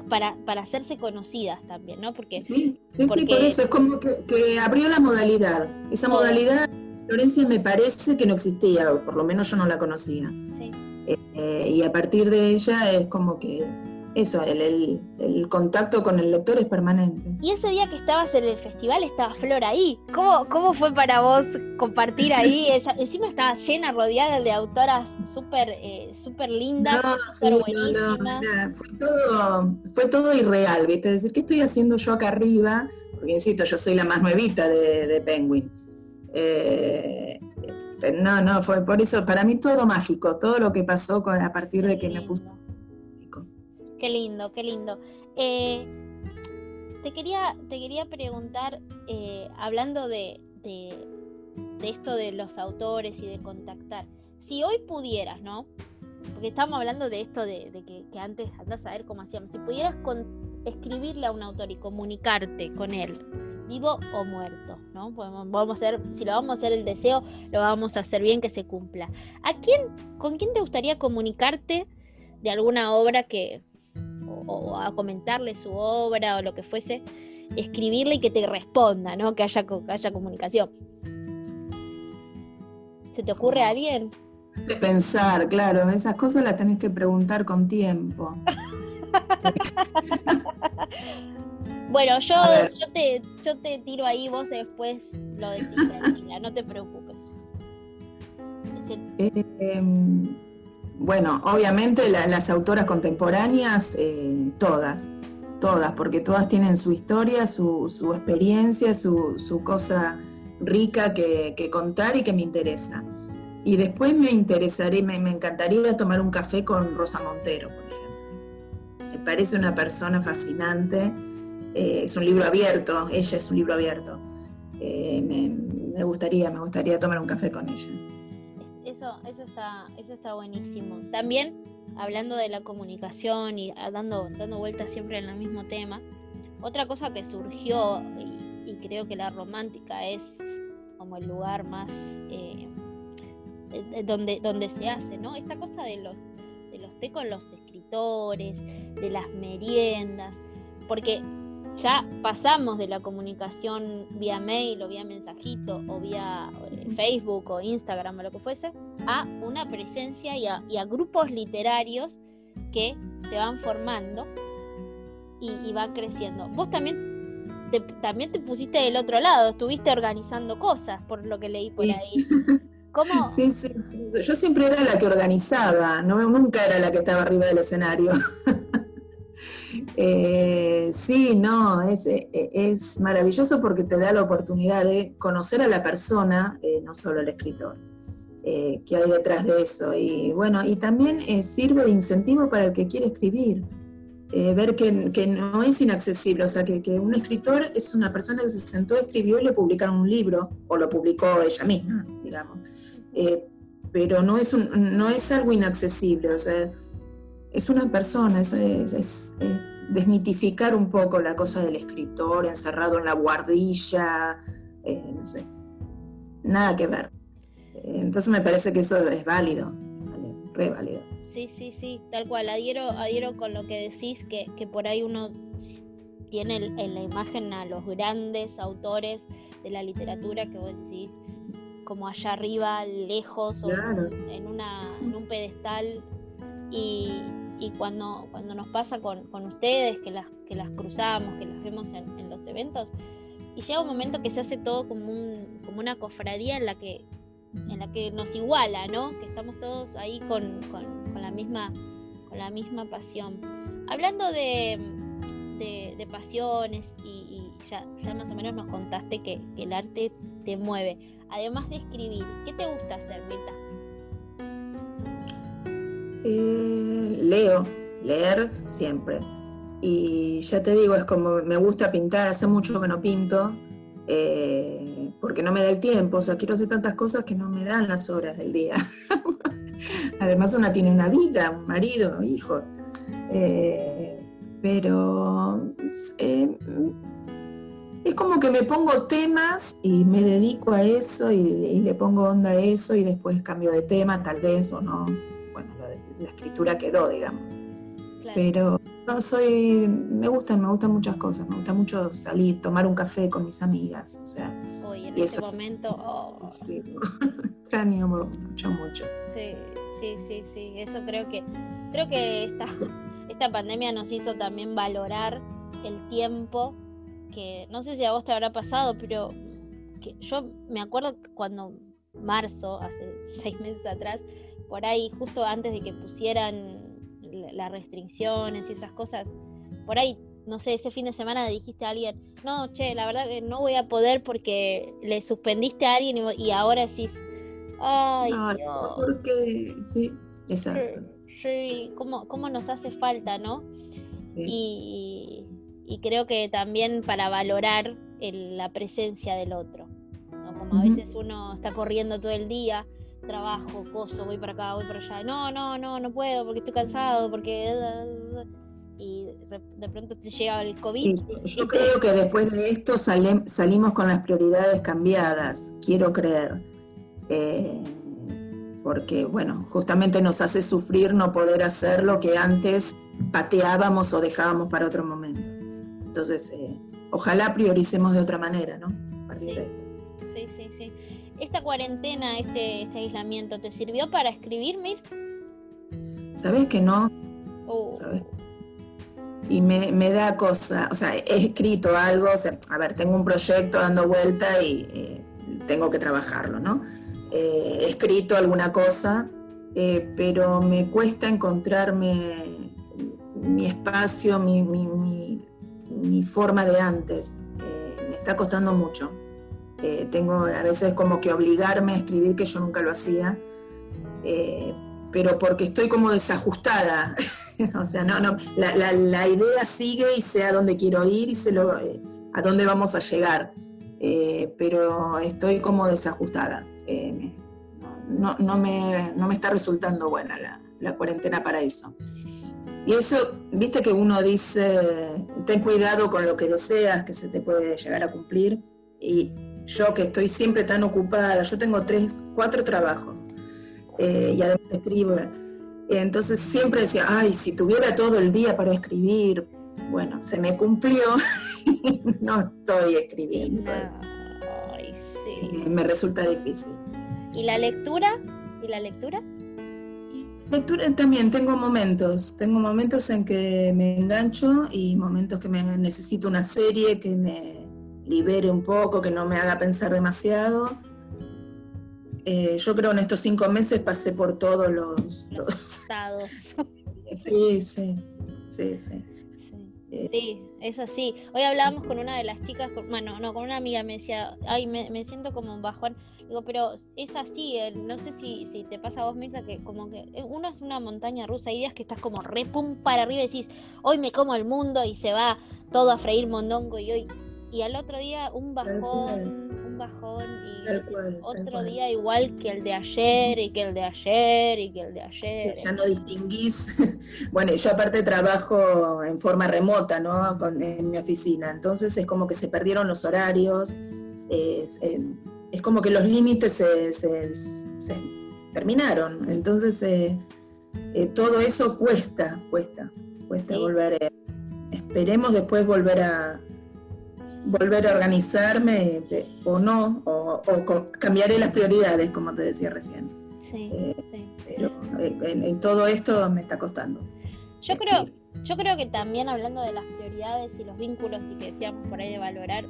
para, para, hacerse conocidas también, ¿no? Porque, sí, sí, por eso es como que, abrió la modalidad. Esa modalidad, Florencia, me parece que no existía, o por lo menos yo no la conocía. Sí. Eh, y a partir de ella es como que eso, el, el, contacto con el lector es permanente. Y ese día que estabas en el festival estaba Flor ahí. ¿Cómo, cómo fue para vos compartir ahí? (laughs) encima estabas llena, rodeada de autoras súper eh, lindas, súper buenísimas. fue, todo, fue todo irreal, ¿viste? Es decir, ¿qué estoy haciendo yo acá arriba? Porque insisto, yo soy la más nuevita de, Penguin. Eh, no, no, fue por eso, para mí todo mágico, todo lo que pasó a partir de que me puse Qué lindo, qué lindo. Eh, te, quería, te quería preguntar, eh, hablando de, esto de los autores y de contactar, si hoy pudieras, ¿no? Porque estamos hablando de esto de, que, antes andas a ver cómo hacíamos, si pudieras escribirle a un autor y comunicarte con él, vivo o muerto, ¿no? Vamos a hacer, si lo vamos a hacer el deseo, lo vamos a hacer bien que se cumpla. ¿A quién, con quién te gustaría comunicarte de alguna obra que, o a comentarle su obra o lo que fuese, escribirle y que te responda, ¿no? Que haya, haya comunicación. ¿Se te ocurre a alguien? De pensar, claro, esas cosas las tenés que preguntar con tiempo. (laughs) bueno, yo, yo, te, yo te tiro ahí, vos después lo decís, no te preocupes. Eh, (laughs) em, bueno, obviamente las autoras contemporáneas, eh, todas, todas, porque todas tienen su historia, su, experiencia, su, cosa rica que, contar y que me interesa. Y después me interesaría, me, encantaría tomar un café con Rosa Montero, por ejemplo. Me parece una persona fascinante. Eh, es un libro abierto, ella es un libro abierto. Eh, me, gustaría, me gustaría tomar un café con ella eso, eso, está, eso está buenísimo. También, hablando de la comunicación y dando, dando vueltas siempre en el mismo tema, otra cosa que surgió, y, creo que la romántica es como el lugar más eh, donde, donde se hace, ¿no? Esta cosa de los, de los té con los escritores, de las meriendas, porque ya pasamos de la comunicación vía mail o vía mensajito o vía eh, Facebook o Instagram o lo que fuese, a una presencia y a, grupos literarios que se van formando y, van creciendo. Vos también te, también te pusiste del otro lado, estuviste organizando cosas, por lo que leí por ahí. (laughs) ¿Cómo? Sí, sí. Yo siempre era la que organizaba, no, nunca era la que estaba arriba del escenario. (laughs) Eh, sí, no, es, eh, es, maravilloso porque te da la oportunidad de conocer a la persona, eh, no solo al escritor, que hay detrás de eso. Y bueno, y también sirve de incentivo para el que quiere escribir. ver que, no es inaccesible, o sea, que, un escritor es una persona que se sentó, escribió y le publicaron un libro, o lo publicó ella misma, digamos. pero no es, no es algo inaccesible, o sea, es una persona, es, es desmitificar un poco la cosa del escritor encerrado en la guardilla, eh, no sé, nada que ver. Eh, entonces me parece que eso es válido, re válido. Sí, sí, sí, tal cual, adhiero, adhiero con lo que decís, que, que por ahí uno tiene en la imagen a los grandes autores de la literatura que vos decís, como allá arriba, lejos, o en, una, en un pedestal, y, y cuando, cuando nos pasa con, ustedes, que las, que las cruzamos, que las vemos en, los eventos, y llega un momento que se hace todo como, un, como una cofradía en la que en la que nos iguala, ¿no? Que estamos todos ahí con, la, misma, con la misma pasión. Hablando de, de, pasiones y, ya, ya, más o menos nos contaste que, el arte te mueve. Además de escribir, ¿qué te gusta hacer, Mirta? Eh, leo, leer siempre. Y ya te digo, es como me gusta pintar, hace mucho que no pinto, eh, porque no me da el tiempo, o sea, quiero hacer tantas cosas que no me dan las horas del día. (laughs) Además una tiene una vida, un marido, hijos. Eh, pero es como que me pongo temas y me dedico a eso y, le pongo onda a eso y después cambio de tema, tal vez o no la escritura quedó, digamos. Pero no soy, me gustan, me gustan muchas cosas, me gusta mucho salir, tomar un café con mis amigas, o sea. Hoy en este momento, oh. sí, (laughs) extraño mucho, mucho. Sí, sí, sí, sí, eso creo que, creo que esta, esta pandemia nos hizo también valorar el tiempo que, no sé si a vos te habrá pasado, pero que yo me acuerdo cuando marzo, hace (laughs) seis meses atrás, por ahí justo antes de que pusieran las restricciones y esas cosas, por ahí, no sé, ese fin de semana dijiste a alguien, no, che, la verdad que no voy a poder porque le suspendiste a alguien y, ahora decís, ay, no, porque sí, exacto. Sí, ¿cómo, cómo nos hace falta, ¿no? Y, creo que también para valorar la presencia del otro. Como a veces uno está corriendo todo el día trabajo, coso, voy para acá, voy para allá. No, no, no, no puedo porque estoy cansado, porque... Y de pronto te llega el COVID. yo creo que después de esto salimos con las prioridades cambiadas, quiero creer. Eh, porque, bueno, justamente nos hace sufrir no poder hacer lo que antes pateábamos o dejábamos para otro momento. Entonces, eh, ojalá prioricemos de otra manera, ¿no? A partir de esto esta cuarentena, este, este, aislamiento, ¿te sirvió para escribir, Mir? ¿Sabes que no? Oh. Y me, da cosa, o sea, he escrito algo, a ver, tengo un proyecto dando vuelta y eh, tengo que trabajarlo, ¿no? Eh, he escrito alguna cosa, eh, pero me cuesta encontrarme mi espacio, mi, mi forma de antes. me está costando mucho. Eh, tengo a veces como que obligarme a escribir, que yo nunca lo hacía, eh, pero porque estoy como desajustada. (laughs) o sea, no, no, la, idea sigue y sé a dónde quiero ir y sé lo, eh, a dónde vamos a llegar, pero estoy como desajustada. No, no, me, no, me, está resultando buena la, la cuarentena para eso. Y eso, viste que uno dice, ten cuidado con lo que deseas, que se te puede llegar a cumplir. Y yo que estoy siempre tan ocupada, yo tengo tres, cuatro trabajos eh, y además escribo. Entonces siempre decía, ay, si tuviera todo el día para escribir, bueno, se me cumplió (laughs) no estoy escribiendo. Ay, sí. Me resulta difícil. ¿Y la lectura? ¿Y la lectura? Lectura también, tengo momentos, tengo momentos en que me engancho y momentos que me necesito una serie que me, libere un poco, que no me haga pensar demasiado. Eh, yo creo en estos cinco meses pasé por todos los, estados. (laughs) sí, sí, sí, sí. Eh, sí, es así. Hoy hablábamos con una de las chicas, bueno, no, con una amiga me decía, ay, me, siento como un bajón. Digo, pero es así, no sé si, si te pasa a vos, Mirta, que como que uno es una montaña rusa, hay días que estás como re pum para arriba y decís, hoy me como el mundo y se va todo a freír mondongo y hoy, y al otro día un bajón, un bajón y otro día igual que el de ayer y que el de ayer y que el de ayer. Ya no distinguís. (laughs) bueno, yo aparte trabajo en forma remota, ¿no? en mi oficina, entonces es como que se perdieron los horarios, es, eh, como que los límites se, terminaron, entonces eh, eh, todo eso cuesta, cuesta, cuesta volver. esperemos después volver a volver a organizarme o no, o, cambiaré las prioridades, como te decía recién. Sí, eh, sí. Pero eh, en, todo esto me está costando. Yo creo, yo creo que también hablando de las prioridades y los vínculos y que decíamos por ahí de valorar,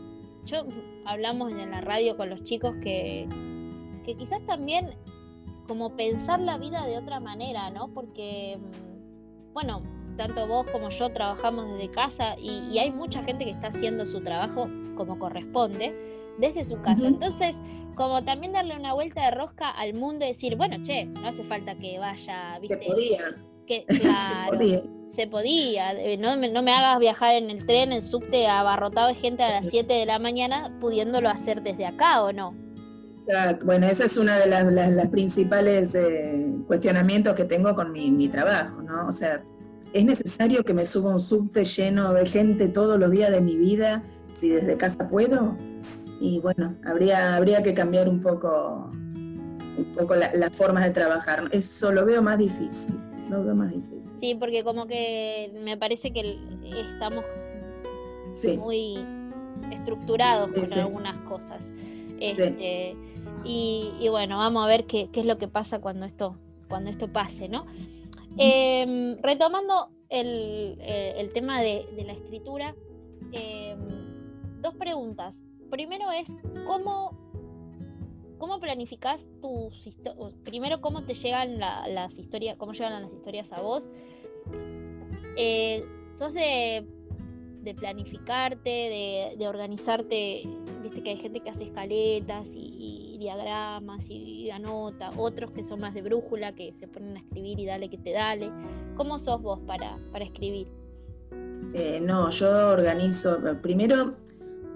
yo hablamos en la radio con los chicos que, que quizás también como pensar la vida de otra manera, ¿no? Porque, mm, bueno, tanto vos como yo trabajamos desde casa y, hay mucha gente que está haciendo su trabajo como corresponde desde su casa. Entonces, como también darle una vuelta de rosca al mundo y decir, bueno, che, no hace falta que vaya, ¿viste? Se podía. Que, (laughs) claro, se podía. Se podía. No, me, no me hagas viajar en el tren, el subte abarrotado de gente a las 7 de la mañana, pudiéndolo hacer desde acá o no. Exacto. Bueno, esa es una de las, principales eh, cuestionamientos que tengo con mi, mi trabajo, ¿no? O sea, ¿Es necesario que me suba un subte lleno de gente todos los días de mi vida si desde casa puedo? Y bueno, habría, habría que cambiar un poco, un poco las formas de trabajar. Eso lo veo más difícil, lo veo más difícil. Sí, porque como que me parece que estamos muy estructurados con algunas cosas. Este, y, bueno, vamos a ver qué, qué, es lo que pasa cuando esto, cuando esto pase, ¿no? Em, retomando el, eh, tema de, la escritura, em, dos preguntas. Primero es, ¿cómo, cómo planificás tus historias? Primero, ¿cómo te llegan las historias, cómo llegan las historias a vos? Eh, ¿Sos de, planificarte, de, organizarte? Viste que hay gente que hace escaletas y diagramas y anota, otros que son más de brújula, que se ponen a escribir y dale que te dale. ¿Cómo sos vos para, para escribir? Eh, no, yo organizo, primero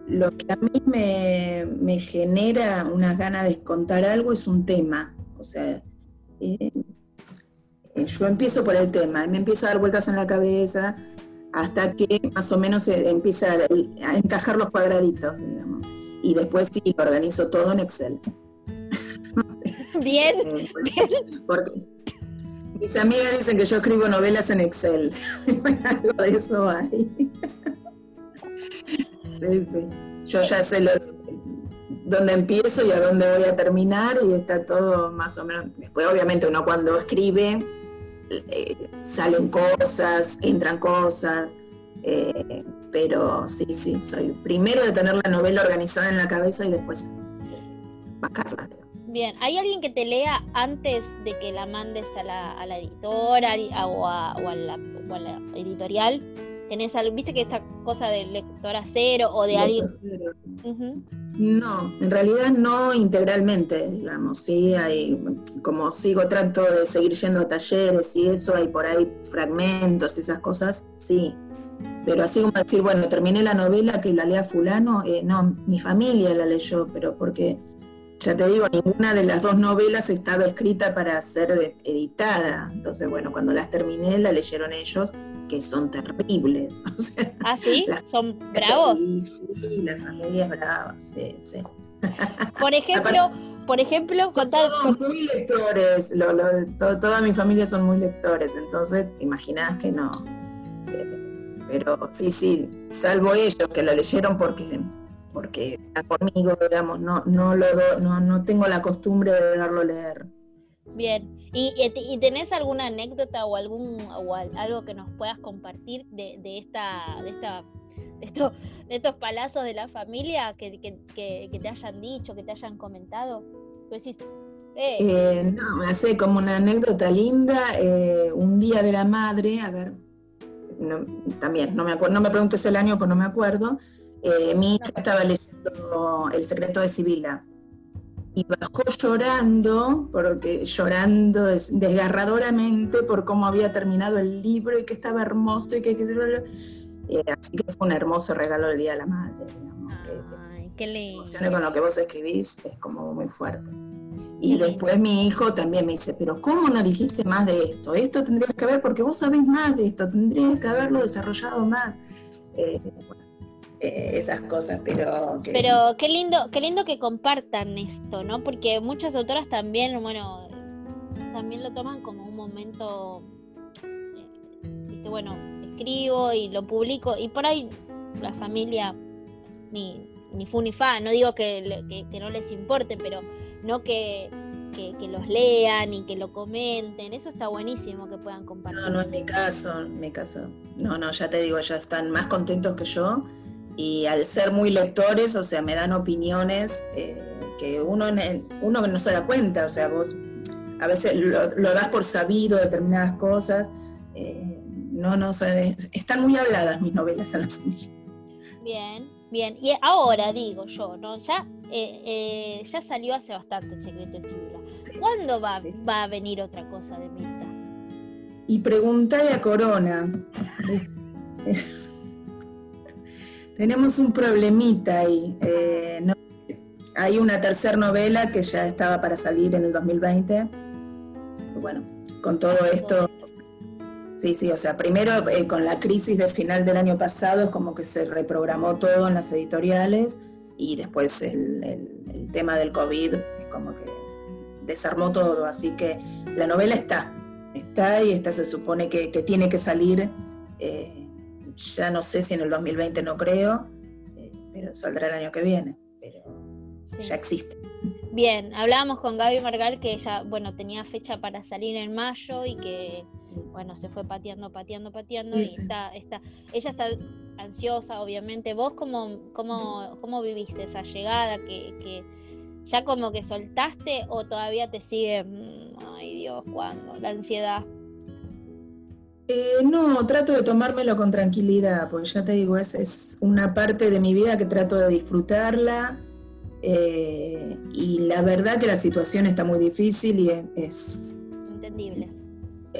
lo que a mí me, genera unas ganas de contar algo es un tema, o sea, eh, eh, yo empiezo por el tema, me empieza a dar vueltas en la cabeza hasta que más o menos empieza a encajar los cuadraditos, digamos y después sí lo organizo todo en Excel. (laughs) Bien, Porque mis amigas dicen que yo escribo novelas en Excel. (laughs) Algo de eso hay. sí, sí. Yo ya sé lo, dónde empiezo y a dónde voy a terminar y está todo más o menos. Después, obviamente, uno cuando escribe eh, salen cosas, entran cosas. Eh, pero sí, sí, soy primero de tener la novela organizada en la cabeza y después bajarla. Bien, ¿hay alguien que te lea antes de que la mandes a la, editora o a, la, editorial? ¿Tenés algo, viste que esta cosa del lectora cero o de alguien? No, en realidad no integralmente, digamos, sí, hay, como sigo, trato de seguir yendo a talleres y eso, hay por ahí fragmentos, esas cosas, sí, pero así como decir, bueno, terminé la novela que la lea fulano, eh, no, mi familia la leyó, pero porque, ya te digo, ninguna de las dos novelas estaba escrita para ser editada. Entonces, bueno, cuando las terminé, la leyeron ellos, que son terribles. (laughs) ¿Ah, sí? ¿Son bravos? Sí, sí, la familia es brava, sí, sí. (laughs) Por ejemplo... por ejemplo, son todos muy lectores, toda mi familia son muy lectores, entonces imaginás que no, pero sí, sí, salvo ellos que lo leyeron porque, porque está conmigo, digamos, no, no, lo no, no tengo la costumbre de darlo leer. Bien, ¿Y, ¿Y, tenés alguna anécdota o algún o algo que nos puedas compartir de, de esta, de esta de estos, de estos palazos de la familia que, que, que, te hayan dicho, que te hayan comentado? Pues eh. eh, no, me hace como una anécdota linda. Eh, un día de la madre, a ver, también, no me, acuerdo, no me preguntes el año, pues no me acuerdo, eh, mi hija estaba leyendo El secreto de Sibila y bajó llorando, porque llorando desgarradoramente por cómo había terminado el libro y que estaba hermoso y que, eh, así que fue un hermoso regalo el Día de la Madre. Digamos, Ay, qué lindo. con lo que vos escribís es como muy fuerte. Y después mi hijo también me dice, pero ¿cómo no dijiste más de esto? Esto tendrías que ver, porque vos sabés más de esto, tendrías que haberlo desarrollado más. Eh, eh, esas cosas, pero... Pero qué lindo, qué lindo que compartan esto, ¿no? Porque muchas autoras también, bueno, también lo toman como un momento, eh, bueno, escribo y lo publico, y por ahí la familia ni, ni fu ni fa, no digo que, que, no les importe, pero no que, que, los lean y que lo comenten. Eso está buenísimo que puedan compartir. No, no es mi caso, en mi caso. No, no, ya te digo, ya están más contentos que yo y al ser muy lectores, o sea, me dan opiniones eh, que uno, uno no se da cuenta, o sea, vos a veces lo, das por sabido determinadas cosas. Eh, no, no, están muy habladas mis novelas en la familia. Bien, bien. Y ahora digo yo, ¿no? Ya, eh, ya salió hace bastante el secreto de Sibila. ¿Cuándo va, va a venir otra cosa de Mirta? Y preguntarle a Corona. Tenemos un problemita ahí. Eh, hay una tercera novela que ya estaba para salir en el 2020. Bueno, con todo esto, sí, sí, o sea, primero eh, con la crisis del final del año pasado es como que se reprogramó todo en las editoriales y después el, tema del COVID es como que desarmó todo, así que la novela está, está y esta se supone que, tiene que salir. Eh, ya no sé si en el 2020 no creo, eh, pero saldrá el año que viene, pero ya existe. Bien, hablábamos con Gaby Margal que ella, bueno, tenía fecha para salir en mayo y que, bueno, se fue pateando, pateando, pateando y está, está, ella está ansiosa, obviamente. ¿Vos cómo, cómo, cómo viviste esa llegada? Que, que ya como que soltaste o todavía te sigue, mm, ay Dios, ¿cuándo? La ansiedad. Eh, no, trato de tomármelo con tranquilidad, porque ya te digo, es, es una parte de mi vida que trato de disfrutarla. Eh, y la verdad que la situación está muy difícil y es... Entendible.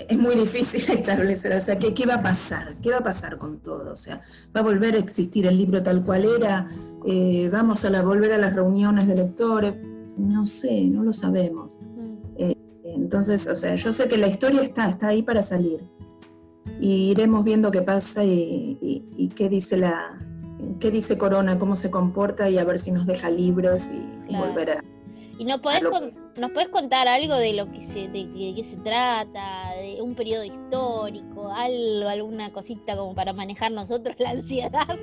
Es muy difícil (laughs) establecer, o sea, ¿qué, ¿qué, va a pasar? ¿Qué va a pasar con todo? O sea, ¿va a volver a existir el libro tal cual era? Eh, ¿Vamos a la, volver a las reuniones de lectores? No sé, no lo sabemos. Mm. entonces, o sea, yo sé que la historia está, está ahí para salir y iremos viendo qué pasa y, qué dice la qué dice Corona, cómo se comporta y a ver si nos deja libres y volver a... ¿Y no podés nos puedes contar algo de lo que se, de, qué se trata, de un periodo histórico, algo, alguna cosita como para manejar nosotros la ansiedad?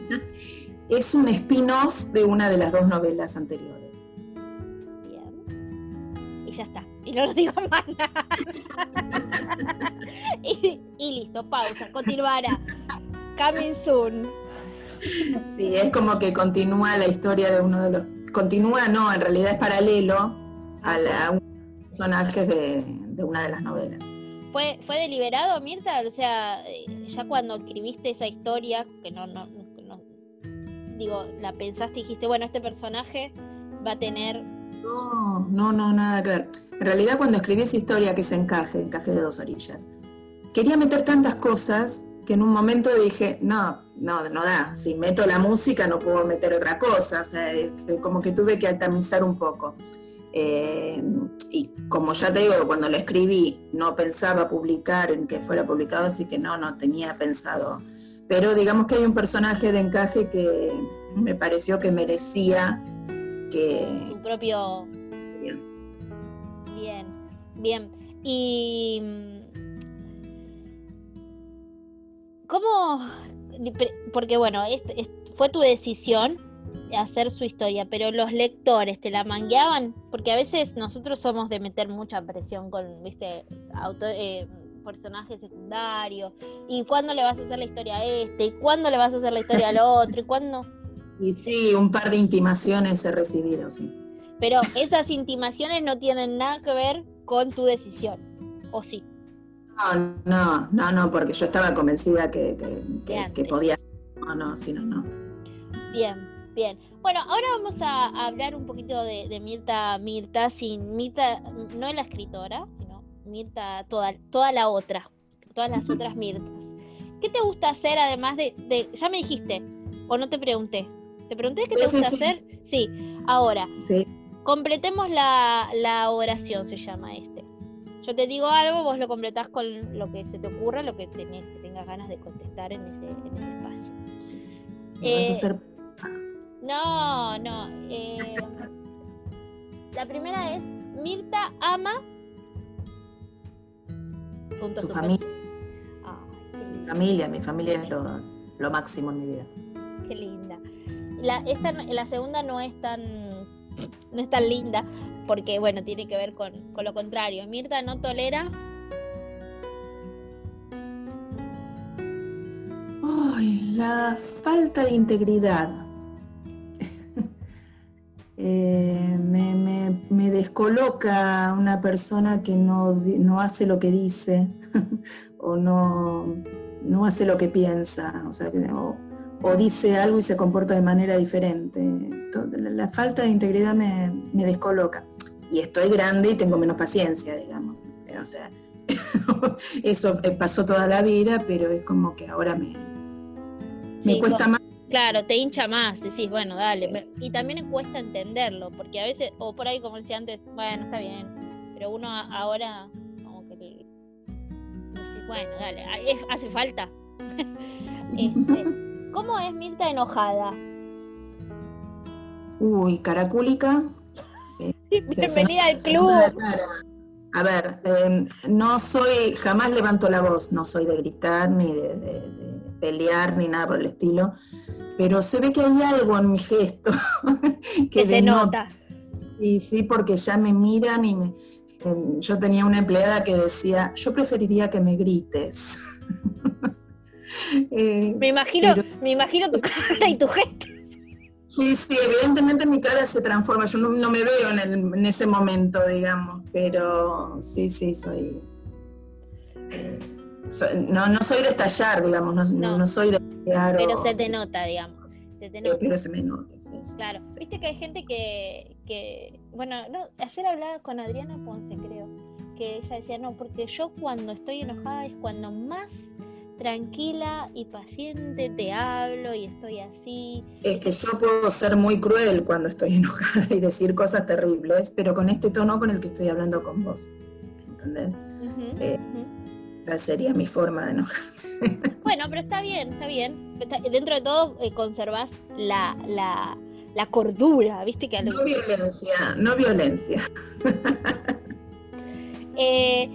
(laughs) es un spin-off de una de las dos novelas anteriores. Bien. Y ya está. Y no lo digo (laughs) más nada. y, listo, pausa, continuará. Coming soon. Sí, es como que continúa la historia de uno de los. Continúa, no, en realidad es paralelo a, la, un personaje de, una de las novelas. ¿Fue, ¿Fue deliberado, Mirta? O sea, eh, ya cuando escribiste esa historia, que no, no, no, digo, la pensaste y dijiste, bueno, este personaje va a tener no, no, no, nada que ver. En realidad cuando escribí esa historia que se encaje, encaje de dos orillas, quería meter tantas cosas que en un momento dije, no, no, no da, si meto la música no puedo meter otra cosa, o sea, como que tuve que atomizar un poco. Eh, y como ya te digo, cuando lo escribí no pensaba publicar en que fuera publicado, así que no, no tenía pensado. Pero digamos que hay un personaje de encaje que me pareció que merecía que... Su propio... Bien. Bien, bien. Y... ¿Cómo? Porque bueno, fue tu decisión hacer su historia, pero los lectores te la mangueaban, porque a veces nosotros somos de meter mucha presión con, viste, auto, eh, personajes secundarios, y cuándo le vas a hacer la historia a este, y cuándo le vas a hacer la historia al (laughs) otro, y cuándo... Y sí, un par de intimaciones he recibido, sí. Pero esas intimaciones no tienen nada que ver con tu decisión, ¿o sí? No, no, no, no, porque yo estaba convencida que, que, podía. No, no, si no, no. Bien, bien. Bueno, ahora vamos a hablar un poquito de, Mirta, Mirta, sin Mirta, no la escritora, sino Mirta, toda, toda la otra, todas las otras (laughs) Mirtas. ¿Qué te gusta hacer además de, de ya me dijiste, o no te pregunté? ¿Te pregunté qué te gusta hacer? Sí, ahora. Sí. Completemos la, la oración, se llama este. Yo te digo algo, vos lo completás con lo que se te ocurra, lo que, tenés, que tengas ganas de contestar en ese, en ese espacio. Eh, no, no. Eh, la primera es, Mirta ama... su familia. mi familia, mi familia es lo, lo, máximo en mi vida. Qué linda. La, esta, la segunda no es tan no es tan linda, porque bueno, tiene que ver con, con lo contrario. Mirta no tolera. Ay, la falta de integridad. (laughs) Eh, me, descoloca una persona que no, hace lo que dice (laughs) o no, no, hace lo que piensa, o, sea, o, dice algo y se comporta de manera diferente. La falta de integridad me, descoloca. Y estoy grande y tengo menos paciencia, digamos. O sea, (laughs) eso pasó toda la vida, pero es como que ahora me, me cuesta más Claro, te hincha más, decís, bueno, dale. Y también cuesta entenderlo, porque a veces, o por ahí como decía antes, bueno, está bien, pero uno ahora como que le, bueno, dale, hace falta. (laughs) Este, ¿Cómo es Mirta enojada? Uy, caracúlica. Bienvenida al club. A ver, em, no soy, jamás levanto la voz, no soy de gritar ni de pelear ni nada por el estilo pero se ve que hay algo en mi gesto (laughs) que, se nota. Y sí, porque ya me miran y me, em, yo tenía una empleada que decía, yo preferiría que me grites. (laughs) Eh, me imagino, me imagino tu cara y tu gesto. Sí, sí, evidentemente mi cara se transforma, yo no, me veo en, ese momento, digamos, pero sí, sí, soy... Eh, no, no soy de estallar, digamos, no, no. soy de Pero se te nota, digamos. Se te nota. Pero se me nota, Claro. Viste que hay gente que, que bueno, no, ayer hablaba con Adriana Ponce, creo, que ella decía, no, porque yo cuando estoy enojada es cuando más tranquila y paciente te hablo y estoy así. Es que yo puedo ser muy cruel cuando estoy (laughs) enojada y decir cosas terribles, pero con este tono con el que estoy hablando con vos. ¿Entendés? Eh, sería mi forma de enojar. (laughs) Bueno, pero está bien, está bien. Dentro de todo eh, conservas la, la, cordura, ¿viste? Que no violencia, no violencia. (laughs) Eh,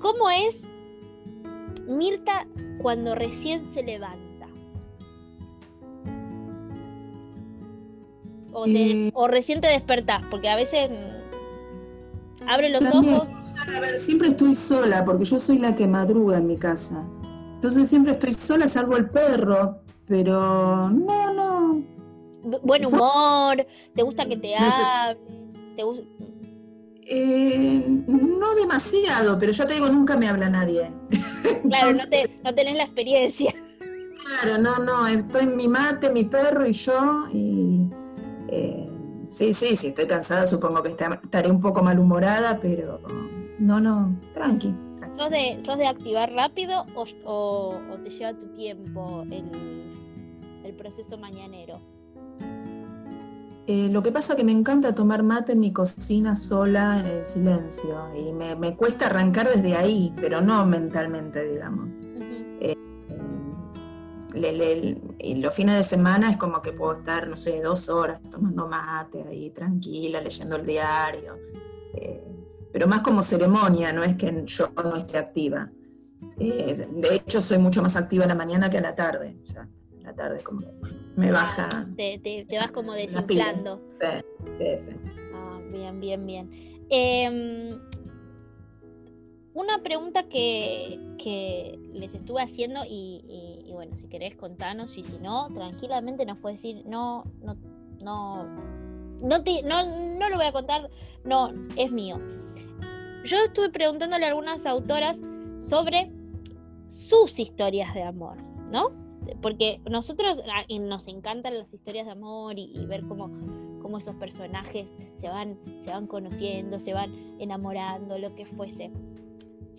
¿Cómo es Mirta cuando recién se levanta? O, eh, o recién te despertás, porque a veces Abre los ojos. A ver, siempre estoy sola, porque yo soy la que madruga en mi casa. Entonces siempre estoy sola, salvo el perro, pero no, no. buen humor, ¿te gusta que te hable? ¿Te eh, no demasiado, pero ya te digo, nunca me habla nadie. (laughs) Claro, no, no, tenés la experiencia. (laughs) Claro, no, no, estoy en mi mate, mi perro y yo, y eh, Sí, sí, sí, estoy cansada, supongo que estaré un poco malhumorada, pero no, no, tranqui. ¿Sos de, ¿Sos de activar rápido o, te lleva tu tiempo el, proceso mañanero? Eh, lo que pasa es que me encanta tomar mate en mi cocina sola, en silencio, y me, cuesta arrancar desde ahí, pero no mentalmente, digamos los fines de semana es como que puedo estar, no sé, dos horas tomando mate ahí tranquila, leyendo el diario, eh, pero más como ceremonia, no es que yo no esté activa. Eh, de hecho, soy mucho más activa la mañana que a la tarde. Ya, la tarde como me baja. Te, vas como desinflando. Ah, bien, bien, bien. Em, una pregunta que, les estuve haciendo y, bueno, si querés contanos y si no, tranquilamente nos puedes decir, no, no, no, no, no, lo voy a contar, no, es mío. Yo estuve preguntándole a algunas autoras sobre sus historias de amor, ¿no? Porque nosotros ah, nos encantan las historias de amor y, ver cómo, cómo, esos personajes se van, se van conociendo, se van enamorando, lo que fuese.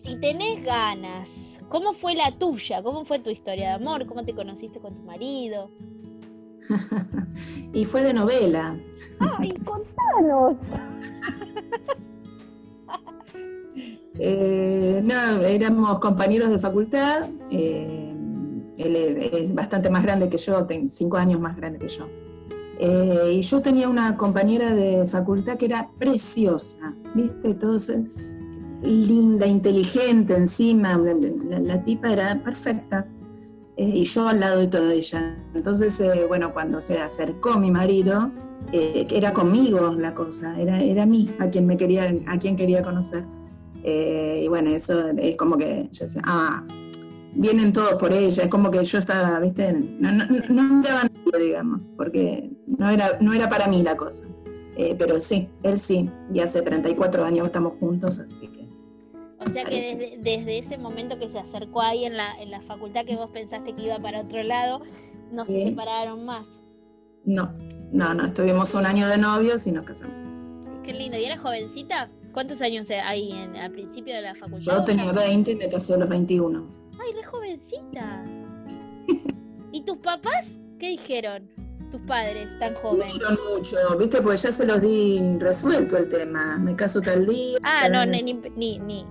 Si tenés ganas, ¿cómo fue la tuya? ¿Cómo fue tu historia de amor? ¿Cómo te conociste con tu marido? (laughs) y fue de novela. ¡Ay, contanos! (laughs) Eh, no, éramos compañeros de facultad. Eh, él es, bastante más grande que yo, cinco años más grande que yo. Eh, y yo tenía una compañera de facultad que era preciosa, ¿viste? Todo linda, inteligente encima, la, tipa era perfecta. y yo al lado de toda ella. Entonces, bueno, cuando se acercó mi marido, era conmigo la cosa, era, era a mí a quien, me quería, a quien quería conocer. Eh, y bueno, eso es como que yo ah, vienen todos por ella, es como que yo estaba, viste, no, no, no miraba a nadie, digamos, porque no era, no era para mí la cosa. Eh, pero sí, él sí, y hace 34 años estamos juntos, así que... O sea que desde, ese momento que se acercó ahí en la, en la facultad que vos pensaste que iba para otro lado, no se separaron más. No, no, no, estuvimos un año de novios y nos casamos. Qué lindo, ¿y era jovencita? ¿Cuántos años hay en, al principio de la facultad? Yo tenía 20 y me casé a los 21. Ay, re jovencita. (laughs) ¿Y tus papás qué dijeron? Tus padres tan jóvenes. No mucho, viste, pues ya se los di resuelto el tema. Me caso tal día. Ah, no, ni, ni, ni.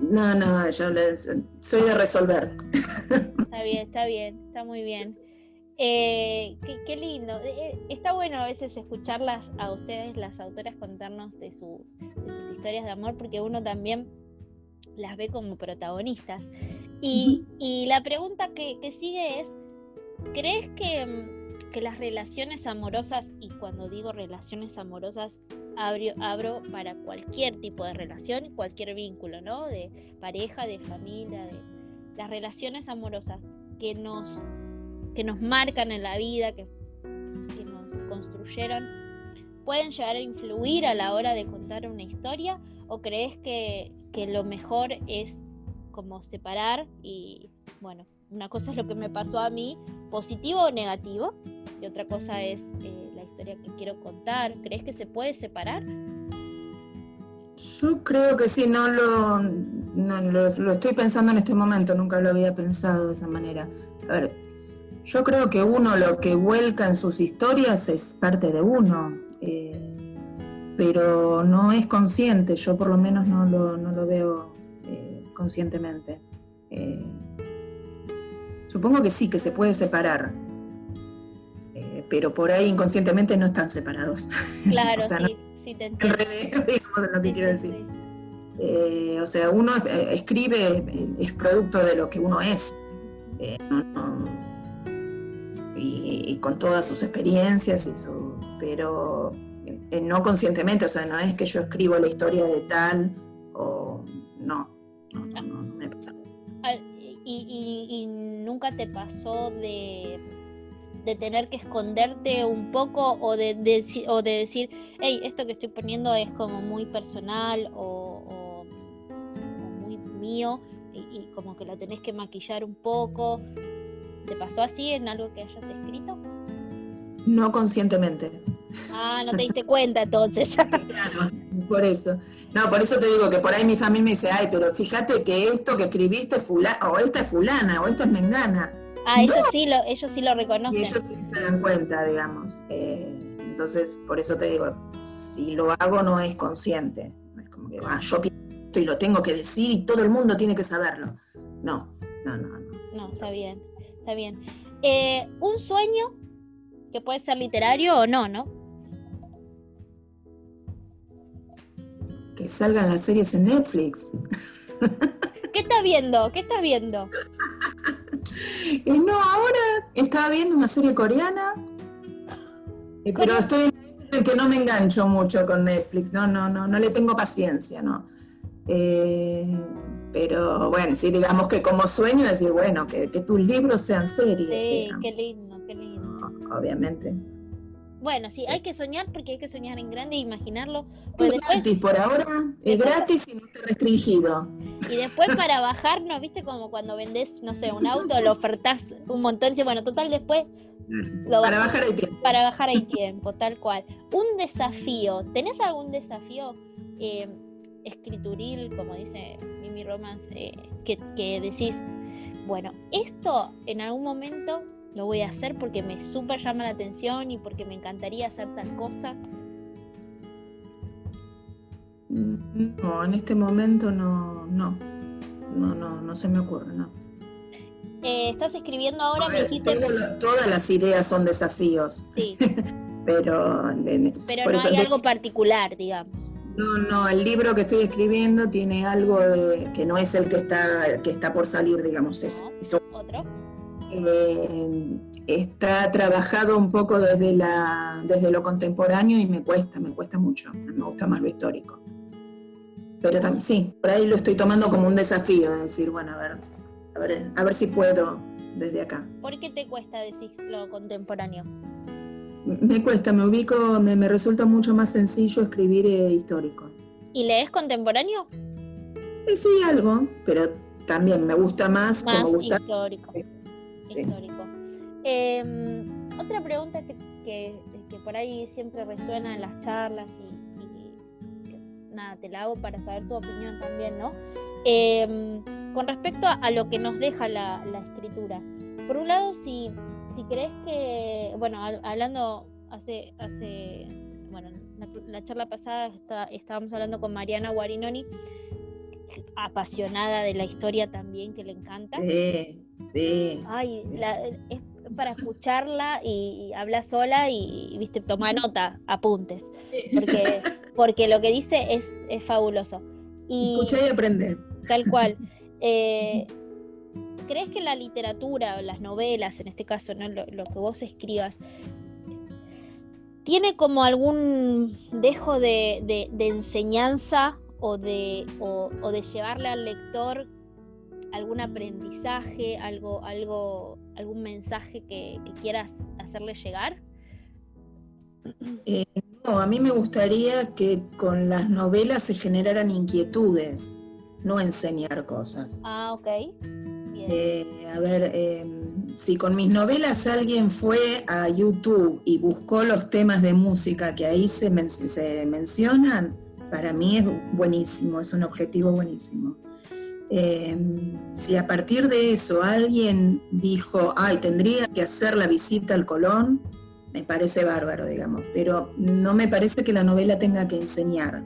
No, no, yo les, soy de resolver. Está bien, está bien, está muy bien. Eh, qué, lindo. Eh, eh, está bueno a veces escucharlas a ustedes, las autoras, contarnos de, sus historias de amor, porque uno también las ve como protagonistas. Y, la pregunta que, sigue es, ¿crees que, mm, que, las relaciones amorosas, y cuando digo relaciones amorosas, abro, abro para cualquier tipo de relación, cualquier vínculo, ¿no? De pareja, de familia, de las relaciones amorosas que nos que nos marcan en la vida, que, nos construyeron, pueden llegar a influir a la hora de contar una historia? ¿O crees que, lo mejor es como separar y, bueno, una cosa es lo que me pasó a mí, positivo o negativo, y otra cosa es eh, la historia que quiero contar. ¿Crees que se puede separar? Yo creo que sí, no lo, no, lo, lo, estoy pensando en este momento, nunca lo había pensado de esa manera. A ver, yo creo que uno lo que vuelca en sus historias es parte de uno, eh, pero no es consciente, yo por lo menos no lo, veo eh, conscientemente. Supongo que sí, que se puede separar, pero por ahí inconscientemente no están separados. (laughs) Claro, sí, sí te entiendo. (laughs) digamos lo que quiero decir. o sea, uno escribe, es producto de lo que uno es. no, y, con todas sus experiencias, y su, pero eh, no conscientemente, o sea, no es que yo escribo la historia de tal o no, no, no, me pasa. ¿Y, y, nunca te pasó de, de, tener que esconderte un poco o de, o de decir, hey, esto que estoy poniendo es como muy personal o, muy mío y, y, como que lo tenés que maquillar un poco? ¿Te pasó así en algo que hayas escrito? No conscientemente. Ah, no te diste cuenta entonces. (laughs) claro, por eso. No, por eso te digo que por ahí mi familia me dice, ay, pero fíjate que esto que escribiste es fulana, o esta es fulana, o esta es mengana. Ah, ellos sí lo, ellos sí lo reconocen. Y ellos sí se dan cuenta, digamos. Eh, entonces, por eso te digo, si lo hago no es consciente. No es como que, ah, yo pienso y lo tengo que decir y todo el mundo tiene que saberlo. No, no, no, no. No, está bien está bien. Eh, un sueño que puede ser literario o no, ¿no? Que salgan las series en Netflix. ¿Qué estás viendo? ¿Qué estás viendo? (laughs) Eh, no, ahora estaba viendo una serie coreana, eh, pero estoy en que no me engancho mucho con Netflix, no, no, no, no le tengo paciencia, ¿no? Pero bueno, sí, digamos que como sueño decir, bueno, que, tus libros sean series. Sí, qué lindo, qué lindo. Obviamente. Bueno, sí, hay que soñar porque hay que soñar en grande e imaginarlo. Es Pues después, gratis por ahora, es gratis y no está restringido. y después para bajar, ¿no? ¿Viste? Como cuando vendés, no sé, un auto, lo ofertás un montón. Y bueno, total, después Lo Para bajar hay tiempo. para bajar hay tiempo, tal cual. Un desafío, ¿tenés algún desafío eh, escrituril, como dice Mimi Romans, eh, que, que decís, bueno, esto en algún momento lo voy a hacer porque me súper llama la atención y porque me encantaría hacer tal cosa? No, en este momento no, no. No, no, no se me ocurre, no. Eh, estás escribiendo ahora, A me ver, todo lo- todas las ideas son desafíos, sí, (laughs) pero, pero por no eso hay de- algo particular, digamos. no, no, el libro que estoy escribiendo tiene algo de- que no es el que está, que está por salir, digamos. Eh, está trabajado un poco desde la, desde lo contemporáneo y me cuesta, me cuesta mucho, me gusta más lo histórico. Pero también, sí, por ahí lo estoy tomando como un desafío, de decir, bueno, a ver, a ver, a ver si puedo desde acá. ¿Por qué te cuesta decir lo contemporáneo? Me cuesta, me ubico, me, me resulta mucho más sencillo escribir eh, histórico. ¿Y lees contemporáneo? Eh, sí, algo, pero también me gusta más, Más como gusta. histórico. Histórico. Eh, otra pregunta que, que- que por ahí siempre resuena en las charlas y, y nada, te la hago para saber tu opinión también, ¿no? Eh, con respecto a, a lo que nos deja la, la escritura. Por un lado, si, si crees que, bueno, hab- hablando hace, hace bueno, la, la charla pasada está- estábamos hablando con Mariana Guarinoni, apasionada de la historia también, que le encanta. Sí, sí. Ay, la- es para escucharla y, y habla sola y, y, viste, toma nota, apuntes, porque, porque lo que dice es, es fabuloso. Y y aprender. tal cual. (laughs) Eh, ¿Crees que la literatura o las novelas, en este caso, ¿no? lo, lo que vos escribas, tiene como algún dejo de, de- de enseñanza o de, o, o de llevarle al lector algún aprendizaje, algo, algo, algún mensaje que, que quieras hacerle llegar? Eh, no, a mí me gustaría que con las novelas se generaran inquietudes, no enseñar cosas. Ah, ok. Bien. Eh, a ver, eh, si con mis novelas alguien fue a YouTube y buscó los temas de música que ahí se, men- se mencionan, para mí es buenísimo, es un objetivo buenísimo. Eh, si a partir de eso alguien dijo, ay, tendría que hacer la visita al Colón, me parece bárbaro, digamos, pero no me parece que la novela tenga que enseñar.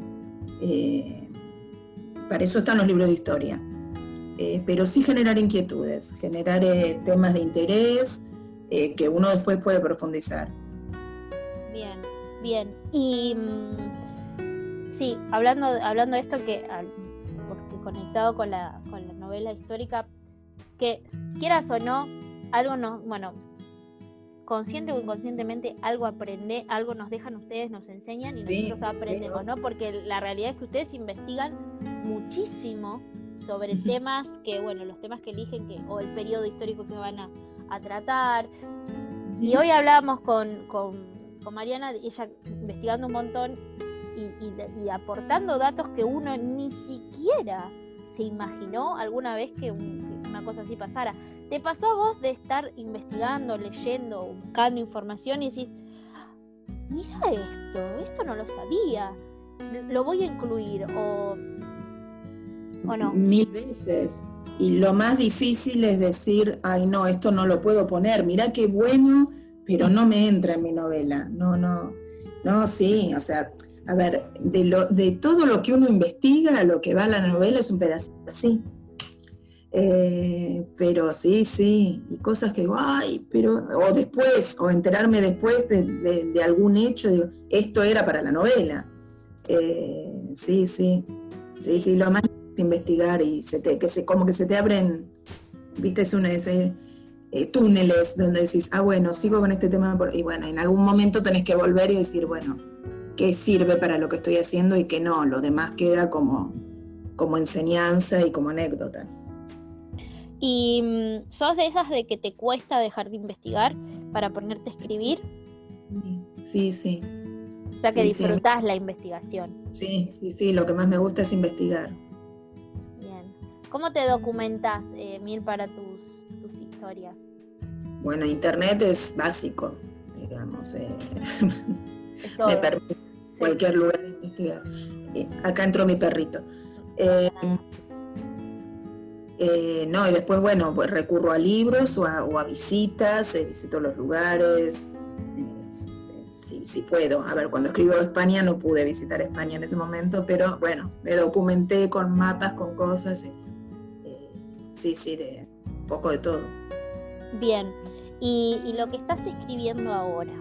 Eh, para eso están los libros de historia. Eh, pero sí generar inquietudes, generar eh, temas de interés que uno después puede profundizar. Bien, bien. Y mm, sí, hablando, hablando de esto que, porque conectado con la, con la novela histórica, que quieras o no, algo nos, bueno, consciente o inconscientemente, algo aprende, algo nos dejan ustedes, nos enseñan y Sí, nosotros aprendemos, sí. ¿no? Porque la realidad es que ustedes investigan muchísimo sobre temas que, bueno, los temas que eligen que, o el periodo histórico que van a, a tratar, y hoy hablábamos con, con, con Mariana, ella investigando un montón y, aportando datos que uno ni siquiera se imaginó alguna vez que, un- que una cosa así pasara. ¿Te pasó a vos de estar investigando, leyendo, buscando información y decís, mira esto, esto no lo sabía, lo voy a incluir o, o no? Mil veces. Y lo más difícil es decir, ay no, esto no lo puedo poner, mirá qué bueno, pero no me entra en mi novela. No, no, no, sí, o sea, a ver, de, lo, de todo lo que uno investiga, lo que va a la novela es un pedacito así. Eh, pero sí, sí, y cosas que digo, ay, pero, o después, o enterarme después de, de- de algún hecho, digo, esto era para la novela. Eh, sí, sí, sí, sí, lo más es investigar y se te, que se, como que se te abren, viste, es una ese, eh, túneles donde decís, ah, bueno, sigo con este tema, por-". y bueno, en algún momento tenés que volver y decir, bueno, qué sirve para lo que estoy haciendo y qué no, lo demás queda como, como enseñanza y como anécdota. ¿Y mm, sos de esas de que te cuesta dejar de investigar para ponerte a escribir? sí, sí. O sea que disfrutás la investigación. Sí, sí, sí, lo que más me gusta es investigar. Bien. ¿Cómo te documentas, eh, Mir, para tus, tus historias? Bueno, Internet es básico, digamos. Eh, (laughs) me permite cualquier lugar investigar. Eh, acá entró mi perrito. Eh, eh, no, y después, bueno, pues recurro a libros o a, visitas, visito los lugares, si, puedo. A ver, cuando escribo España no pude visitar España en ese momento, pero bueno, me documenté con mapas, con cosas. sí, sí, de un poco de todo. Bien, y, y, lo que estás escribiendo ahora,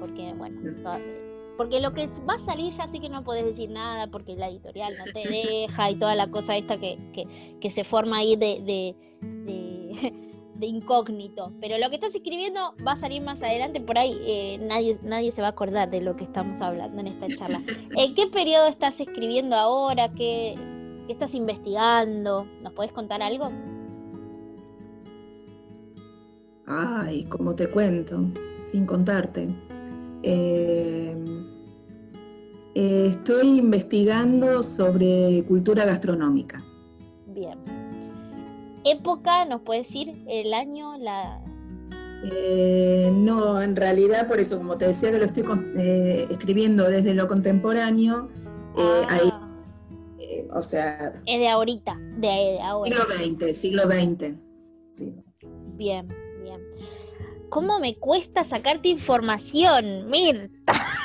porque bueno, mm. Porque lo que va a salir ya sí que no podés decir nada porque la editorial no te deja y toda la cosa esta que, se forma ahí de, (laughs) de, incógnito. Pero lo que estás escribiendo va a salir más adelante, por ahí eh, nadie, nadie se va a acordar de lo que estamos hablando en esta charla. ¿En qué periodo estás escribiendo ahora? ¿Qué, qué estás investigando? ¿Nos podés contar algo? Ay, como te cuento, sin contarte. Eh, eh, estoy investigando sobre cultura gastronómica. Bien. ¿Época? ¿Nos puede decir el año? La... Eh, no, en realidad, por eso, como te decía que lo estoy escribiendo desde lo contemporáneo, ahí, ah. o sea... Es de ahorita, de, ahora. Siglo XX, siglo XX. Bien. ¿Cómo me cuesta sacarte información, Mirta? (laughs)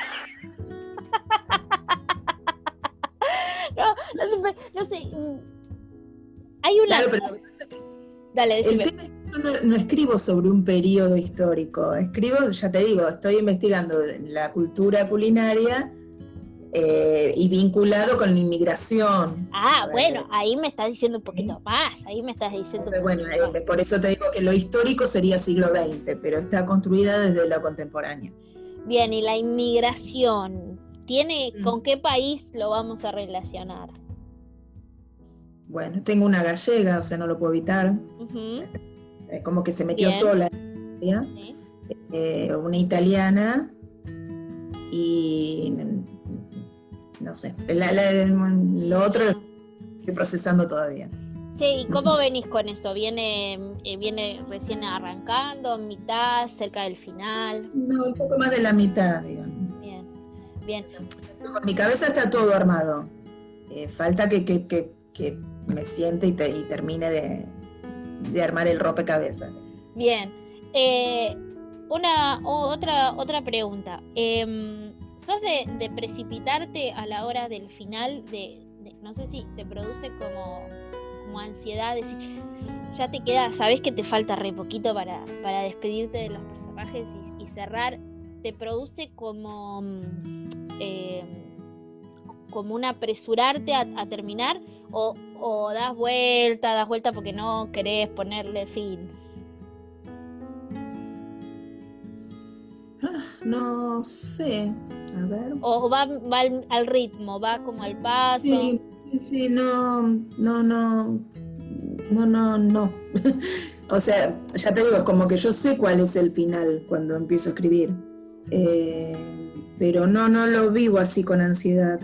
no, sé, no sé. Mm, hay una. Dale, decime. El tema es que yo no, escribo sobre un periodo histórico. Escribo, ya te digo, estoy investigando la cultura culinaria eh, y vinculado con la inmigración. Ah, bueno, ahí me estás diciendo un poquito más, ahí me estás diciendo. bueno, eh, por eso te digo que lo histórico sería siglo XX, pero está construida desde lo contemporáneo. Bien, y la inmigración, ¿tiene mm. con qué país lo vamos a relacionar? Bueno, tengo una gallega, o sea, no lo puedo evitar. Es como que se metió sola. Eh, una italiana y no sé. lo otro lo estoy procesando todavía. Sí, ¿y cómo venís con eso? ¿Viene, eh, ¿Viene recién arrancando, mitad, cerca del final? No, un poco más de la mitad, digamos. Bien, bien. Con mi cabeza está todo armado. Eh, falta que, que, me siente y, y termine de, armar el rompecabezas. Bien. Eh, una otra, otra pregunta. Em, ¿Sos de, precipitarte a la hora del final? De, no sé si te produce como, como ansiedad, decir, ya te queda, sabes que te falta re poquito para, para despedirte de los personajes y, cerrar, ¿te produce como, em, como un apresurarte a, terminar? O, ¿O das vuelta, das vuelta porque no querés ponerle fin? Ah, no sé. A ver. O va, al, ritmo, va como al paso. Sí, sí, no, no, no, no, no, no. (laughs) o sea, ya te digo, como que yo sé cuál es el final cuando empiezo a escribir. Eh, pero no, no lo vivo así con ansiedad.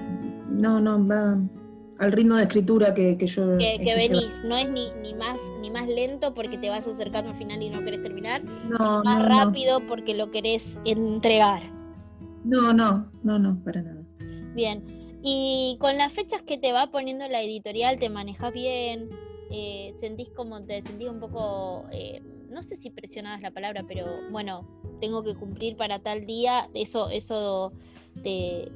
No, no, va al ritmo de escritura que, yo... Que, que venís, no es ni, ni, más, ni más lento porque te vas acercando al final y no querés terminar, no, más rápido porque lo querés entregar. No, no, no, no, para nada. Bien. Y con las fechas que te va poniendo la editorial, ¿te manejas bien? Eh, ¿Sentís como te sentís un poco, eh, no sé si presionabas la palabra, pero bueno, tengo que cumplir para tal día? ¿Eso, eso te,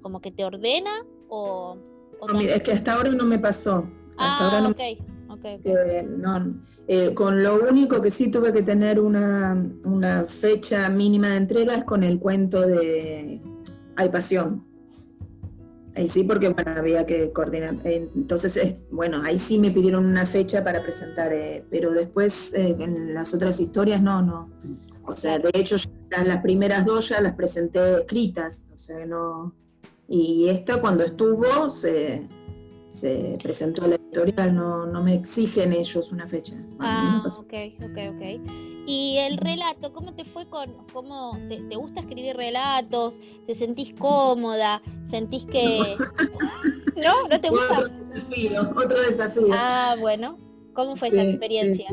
como que te ordena o...? es que hasta ahora no me pasó. Hasta ahora no, okay. Okay, eh, con lo único que sí tuve que tener una, fecha mínima de entrega es con el cuento de Hay Pasión. Ahí sí, porque bueno, había que coordinar. Entonces, bueno, ahí sí me pidieron una fecha para presentar, eh, pero después eh, en las otras historias no, no. O sea, de hecho, las primeras dos ya las presenté escritas, o sea, no. Y esta cuando estuvo se, se presentó la editorial, no, no me exigen ellos una fecha. Ah, ok, ok, ok. Y el relato, ¿cómo te fue con, cómo te, gusta escribir relatos? ¿Te sentís cómoda? ¿Sentís que... (laughs) ¿No? ¿No te gusta? Otro desafío, otro desafío. Ah, bueno. ¿Cómo fue esa experiencia?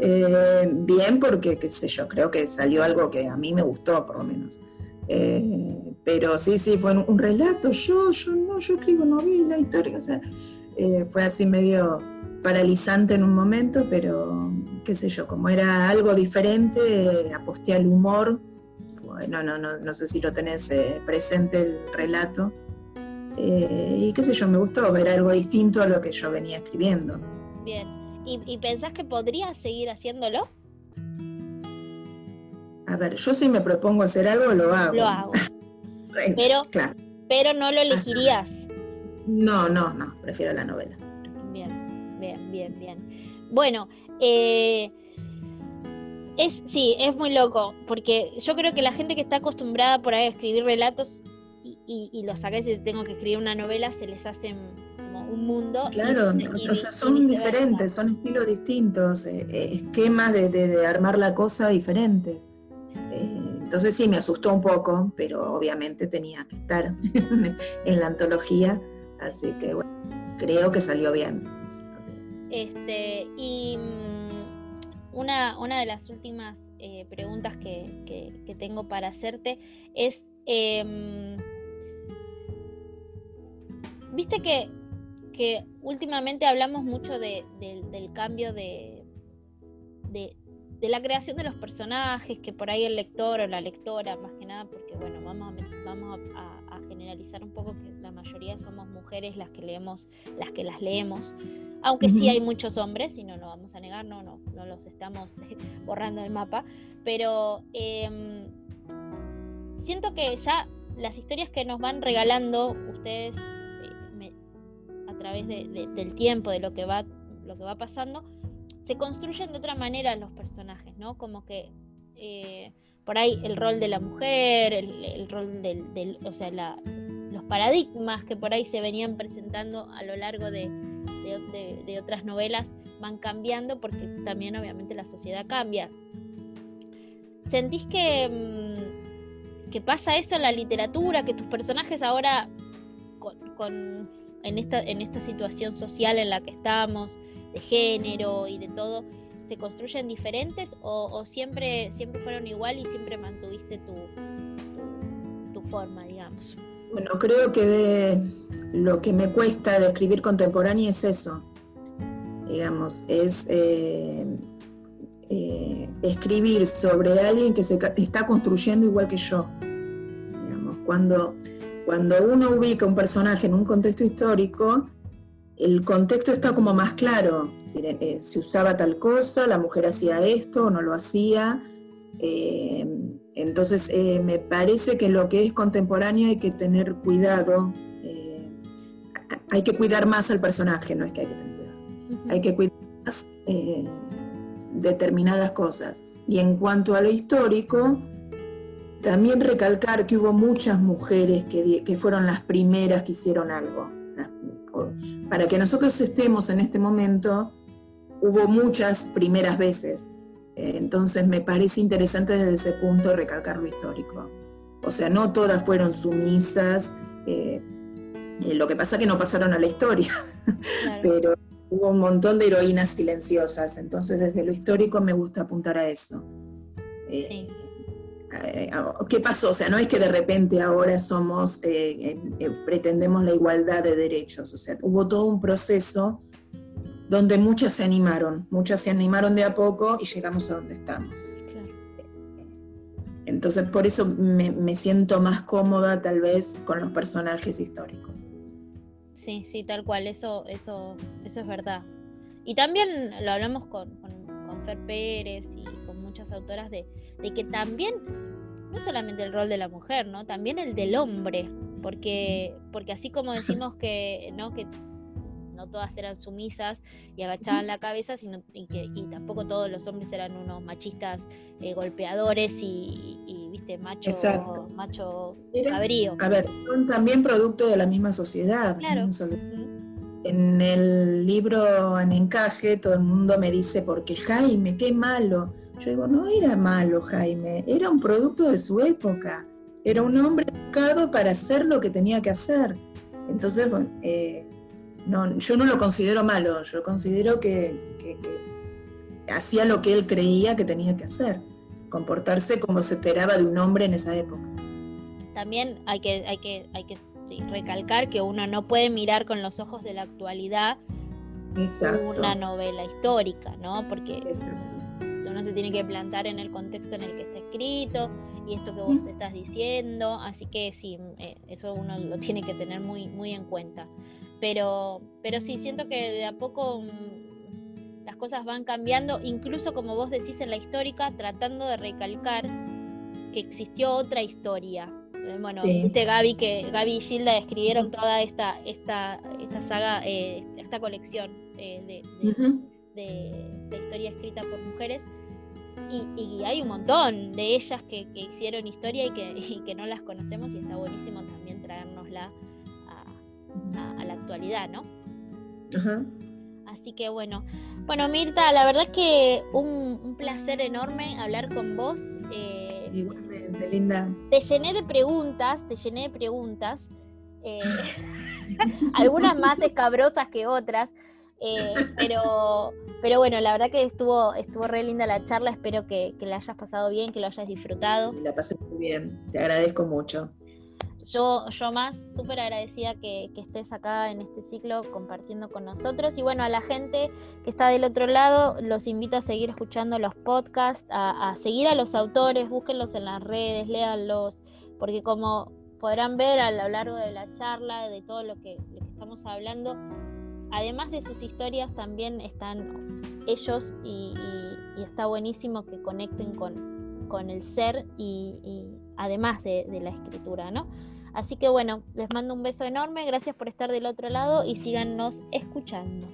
Eh, bien, porque, qué sé yo, creo que salió algo que a mí me gustó, por lo menos. Eh, pero sí, sí, fue un, relato. Yo, yo no, yo escribo novela, historia, o sea, eh, fue así medio paralizante en un momento, pero qué sé yo, como era algo diferente, aposté al humor. Bueno, no, no, no sé si lo tenés eh, presente el relato. Eh, y qué sé yo, me gustó ver algo distinto a lo que yo venía escribiendo. Bien. ¿Y, pensás que podrías seguir haciéndolo? A ver, yo si me propongo hacer algo, lo hago. Lo hago. Pero, pero no lo elegirías. No, no, no, prefiero la novela bien, bien, bien. Bueno, eh, es, sí, es muy loco, porque yo creo que la gente que está acostumbrada por ahí a escribir relatos y, y, los saca si tengo que escribir una novela, se les hace como un mundo. Claro, o sea, son diferentes, son estilos distintos, eh, eh, esquemas de, armar la cosa diferentes. Entonces sí, me asustó un poco, pero obviamente tenía que estar (laughs) en la antología, así que bueno, creo que salió bien. Este, y mm, una, una de las últimas eh, preguntas que, tengo para hacerte es, em, viste que, que, últimamente hablamos mucho del cambio de, de, la creación de los personajes, que por ahí el lector o la lectora, más que nada, porque bueno, vamos vamos a generalizar un poco que la mayoría somos mujeres las que leemos, las que las leemos aunque sí hay muchos hombres, y no lo vamos a negar, no, no, no los estamos (laughs) borrando del mapa, pero em, siento que ya las historias que nos van regalando ustedes eh, a través del tiempo, de lo que va, lo que va pasando, se construyen de otra manera los personajes, ¿no? Como que eh, por ahí el rol de la mujer, el, rol del, o sea, los paradigmas que por ahí se venían presentando a lo largo de, otras novelas van cambiando porque también obviamente la sociedad cambia. ¿Sentís que, mm, pasa eso en la literatura, que tus personajes ahora en esta situación social en la que estamos, género y de todo, se construyen diferentes o, siempre, siempre fueron igual y siempre mantuviste tu, forma, digamos? Bueno, creo que lo que me cuesta de escribir contemporáneo es eso, digamos, es eh, eh, escribir sobre alguien que se está construyendo igual que yo. Digamos, cuando, cuando uno ubica un personaje en un contexto histórico, el contexto está como más claro, es decir, eh, se usaba tal cosa, la mujer hacía esto o no lo hacía. Entonces, eh, me parece que lo que es contemporáneo hay que tener cuidado, eh, hay que cuidar más al personaje, no es que hay que tener cuidado, hay que cuidar más eh, determinadas cosas. Y en cuanto a lo histórico, también recalcar que hubo muchas mujeres que, que fueron las primeras que hicieron algo. Para que nosotros estemos en este momento, hubo muchas primeras veces. Entonces me parece interesante desde ese punto recalcar lo histórico. O sea, no todas fueron sumisas, eh, eh, lo que pasa es que no pasaron a la historia, (laughs) pero hubo un montón de heroínas silenciosas, entonces desde lo histórico me gusta apuntar a eso. Eh, ¿Qué pasó? O sea, no es que de repente ahora somos, pretendemos la igualdad de derechos, o sea, hubo todo un proceso donde muchas se animaron, muchas se animaron de a poco y llegamos a donde estamos. Entonces por eso me, siento más cómoda tal vez con los personajes históricos. Sí, sí, tal cual, eso, eso, eso es verdad. Y también lo hablamos con, con, Fer Pérez y con muchas autoras de, de, que también, no solamente el rol de la mujer, ¿no? También el del hombre, porque, porque así como (laughs) decimos que, ¿no? que no todas eran sumisas y agachaban la cabeza, sino y que y tampoco todos los hombres eran unos machistas eh, golpeadores y, viste macho macho cabrío. A ver, son también producto de la misma sociedad. Claro. En el libro En Encaje todo el mundo me dice, porque Jaime, qué malo. Yo digo, no era malo Jaime, era un producto de su época, era un hombre educado para hacer lo que tenía que hacer. Entonces, bueno, eh, no, yo no lo considero malo, yo considero que, hacía lo que él creía que tenía que hacer, comportarse como se esperaba de un hombre en esa época. También hay que, hay que, hay que recalcar que uno no puede mirar con los ojos de la actualidad una novela histórica, ¿no? Porque uno se tiene que plantar en el contexto en el que está escrito y esto que vos estás diciendo, así que sí, eh, eso uno lo tiene que tener muy, muy en cuenta. Pero, pero sí, siento que de a poco mm, las cosas van cambiando, incluso como vos decís en la histórica, tratando de recalcar que existió otra historia. Eh, bueno, viste Gaby que Gaby y Gilda escribieron toda esta, esta, esta saga, eh, esta colección de, de, historia escrita por mujeres. Y, hay un montón de ellas que, hicieron historia y que, (laughs) y que, no las conocemos y está buenísimo también traernosla a, la actualidad, ¿no? Así que bueno, bueno Mirta, la verdad es que un, placer enorme hablar con vos. Eh, Igualmente, linda. Te llené de preguntas, te llené de preguntas, eh, (laughs) algunas más escabrosas que otras. Eh, pero, pero bueno, la verdad que estuvo, estuvo re linda la charla, espero que, que la hayas pasado bien, que lo hayas disfrutado. La pasé muy bien, te agradezco mucho yo, yo más súper agradecida que, estés acá en este ciclo compartiendo con nosotros. Y bueno, a la gente que está del otro lado, los invito a seguir escuchando los podcasts, a, seguir a los autores, búsquenlos en las redes, léanlos, porque como podrán ver a lo largo de la charla, de todo lo que, estamos hablando, además de sus historias, también están ellos y, está buenísimo que conecten con, con el ser y, además de, de, la escritura, ¿no? Así que bueno, les mando un beso enorme, gracias por estar del otro lado y síganos escuchando.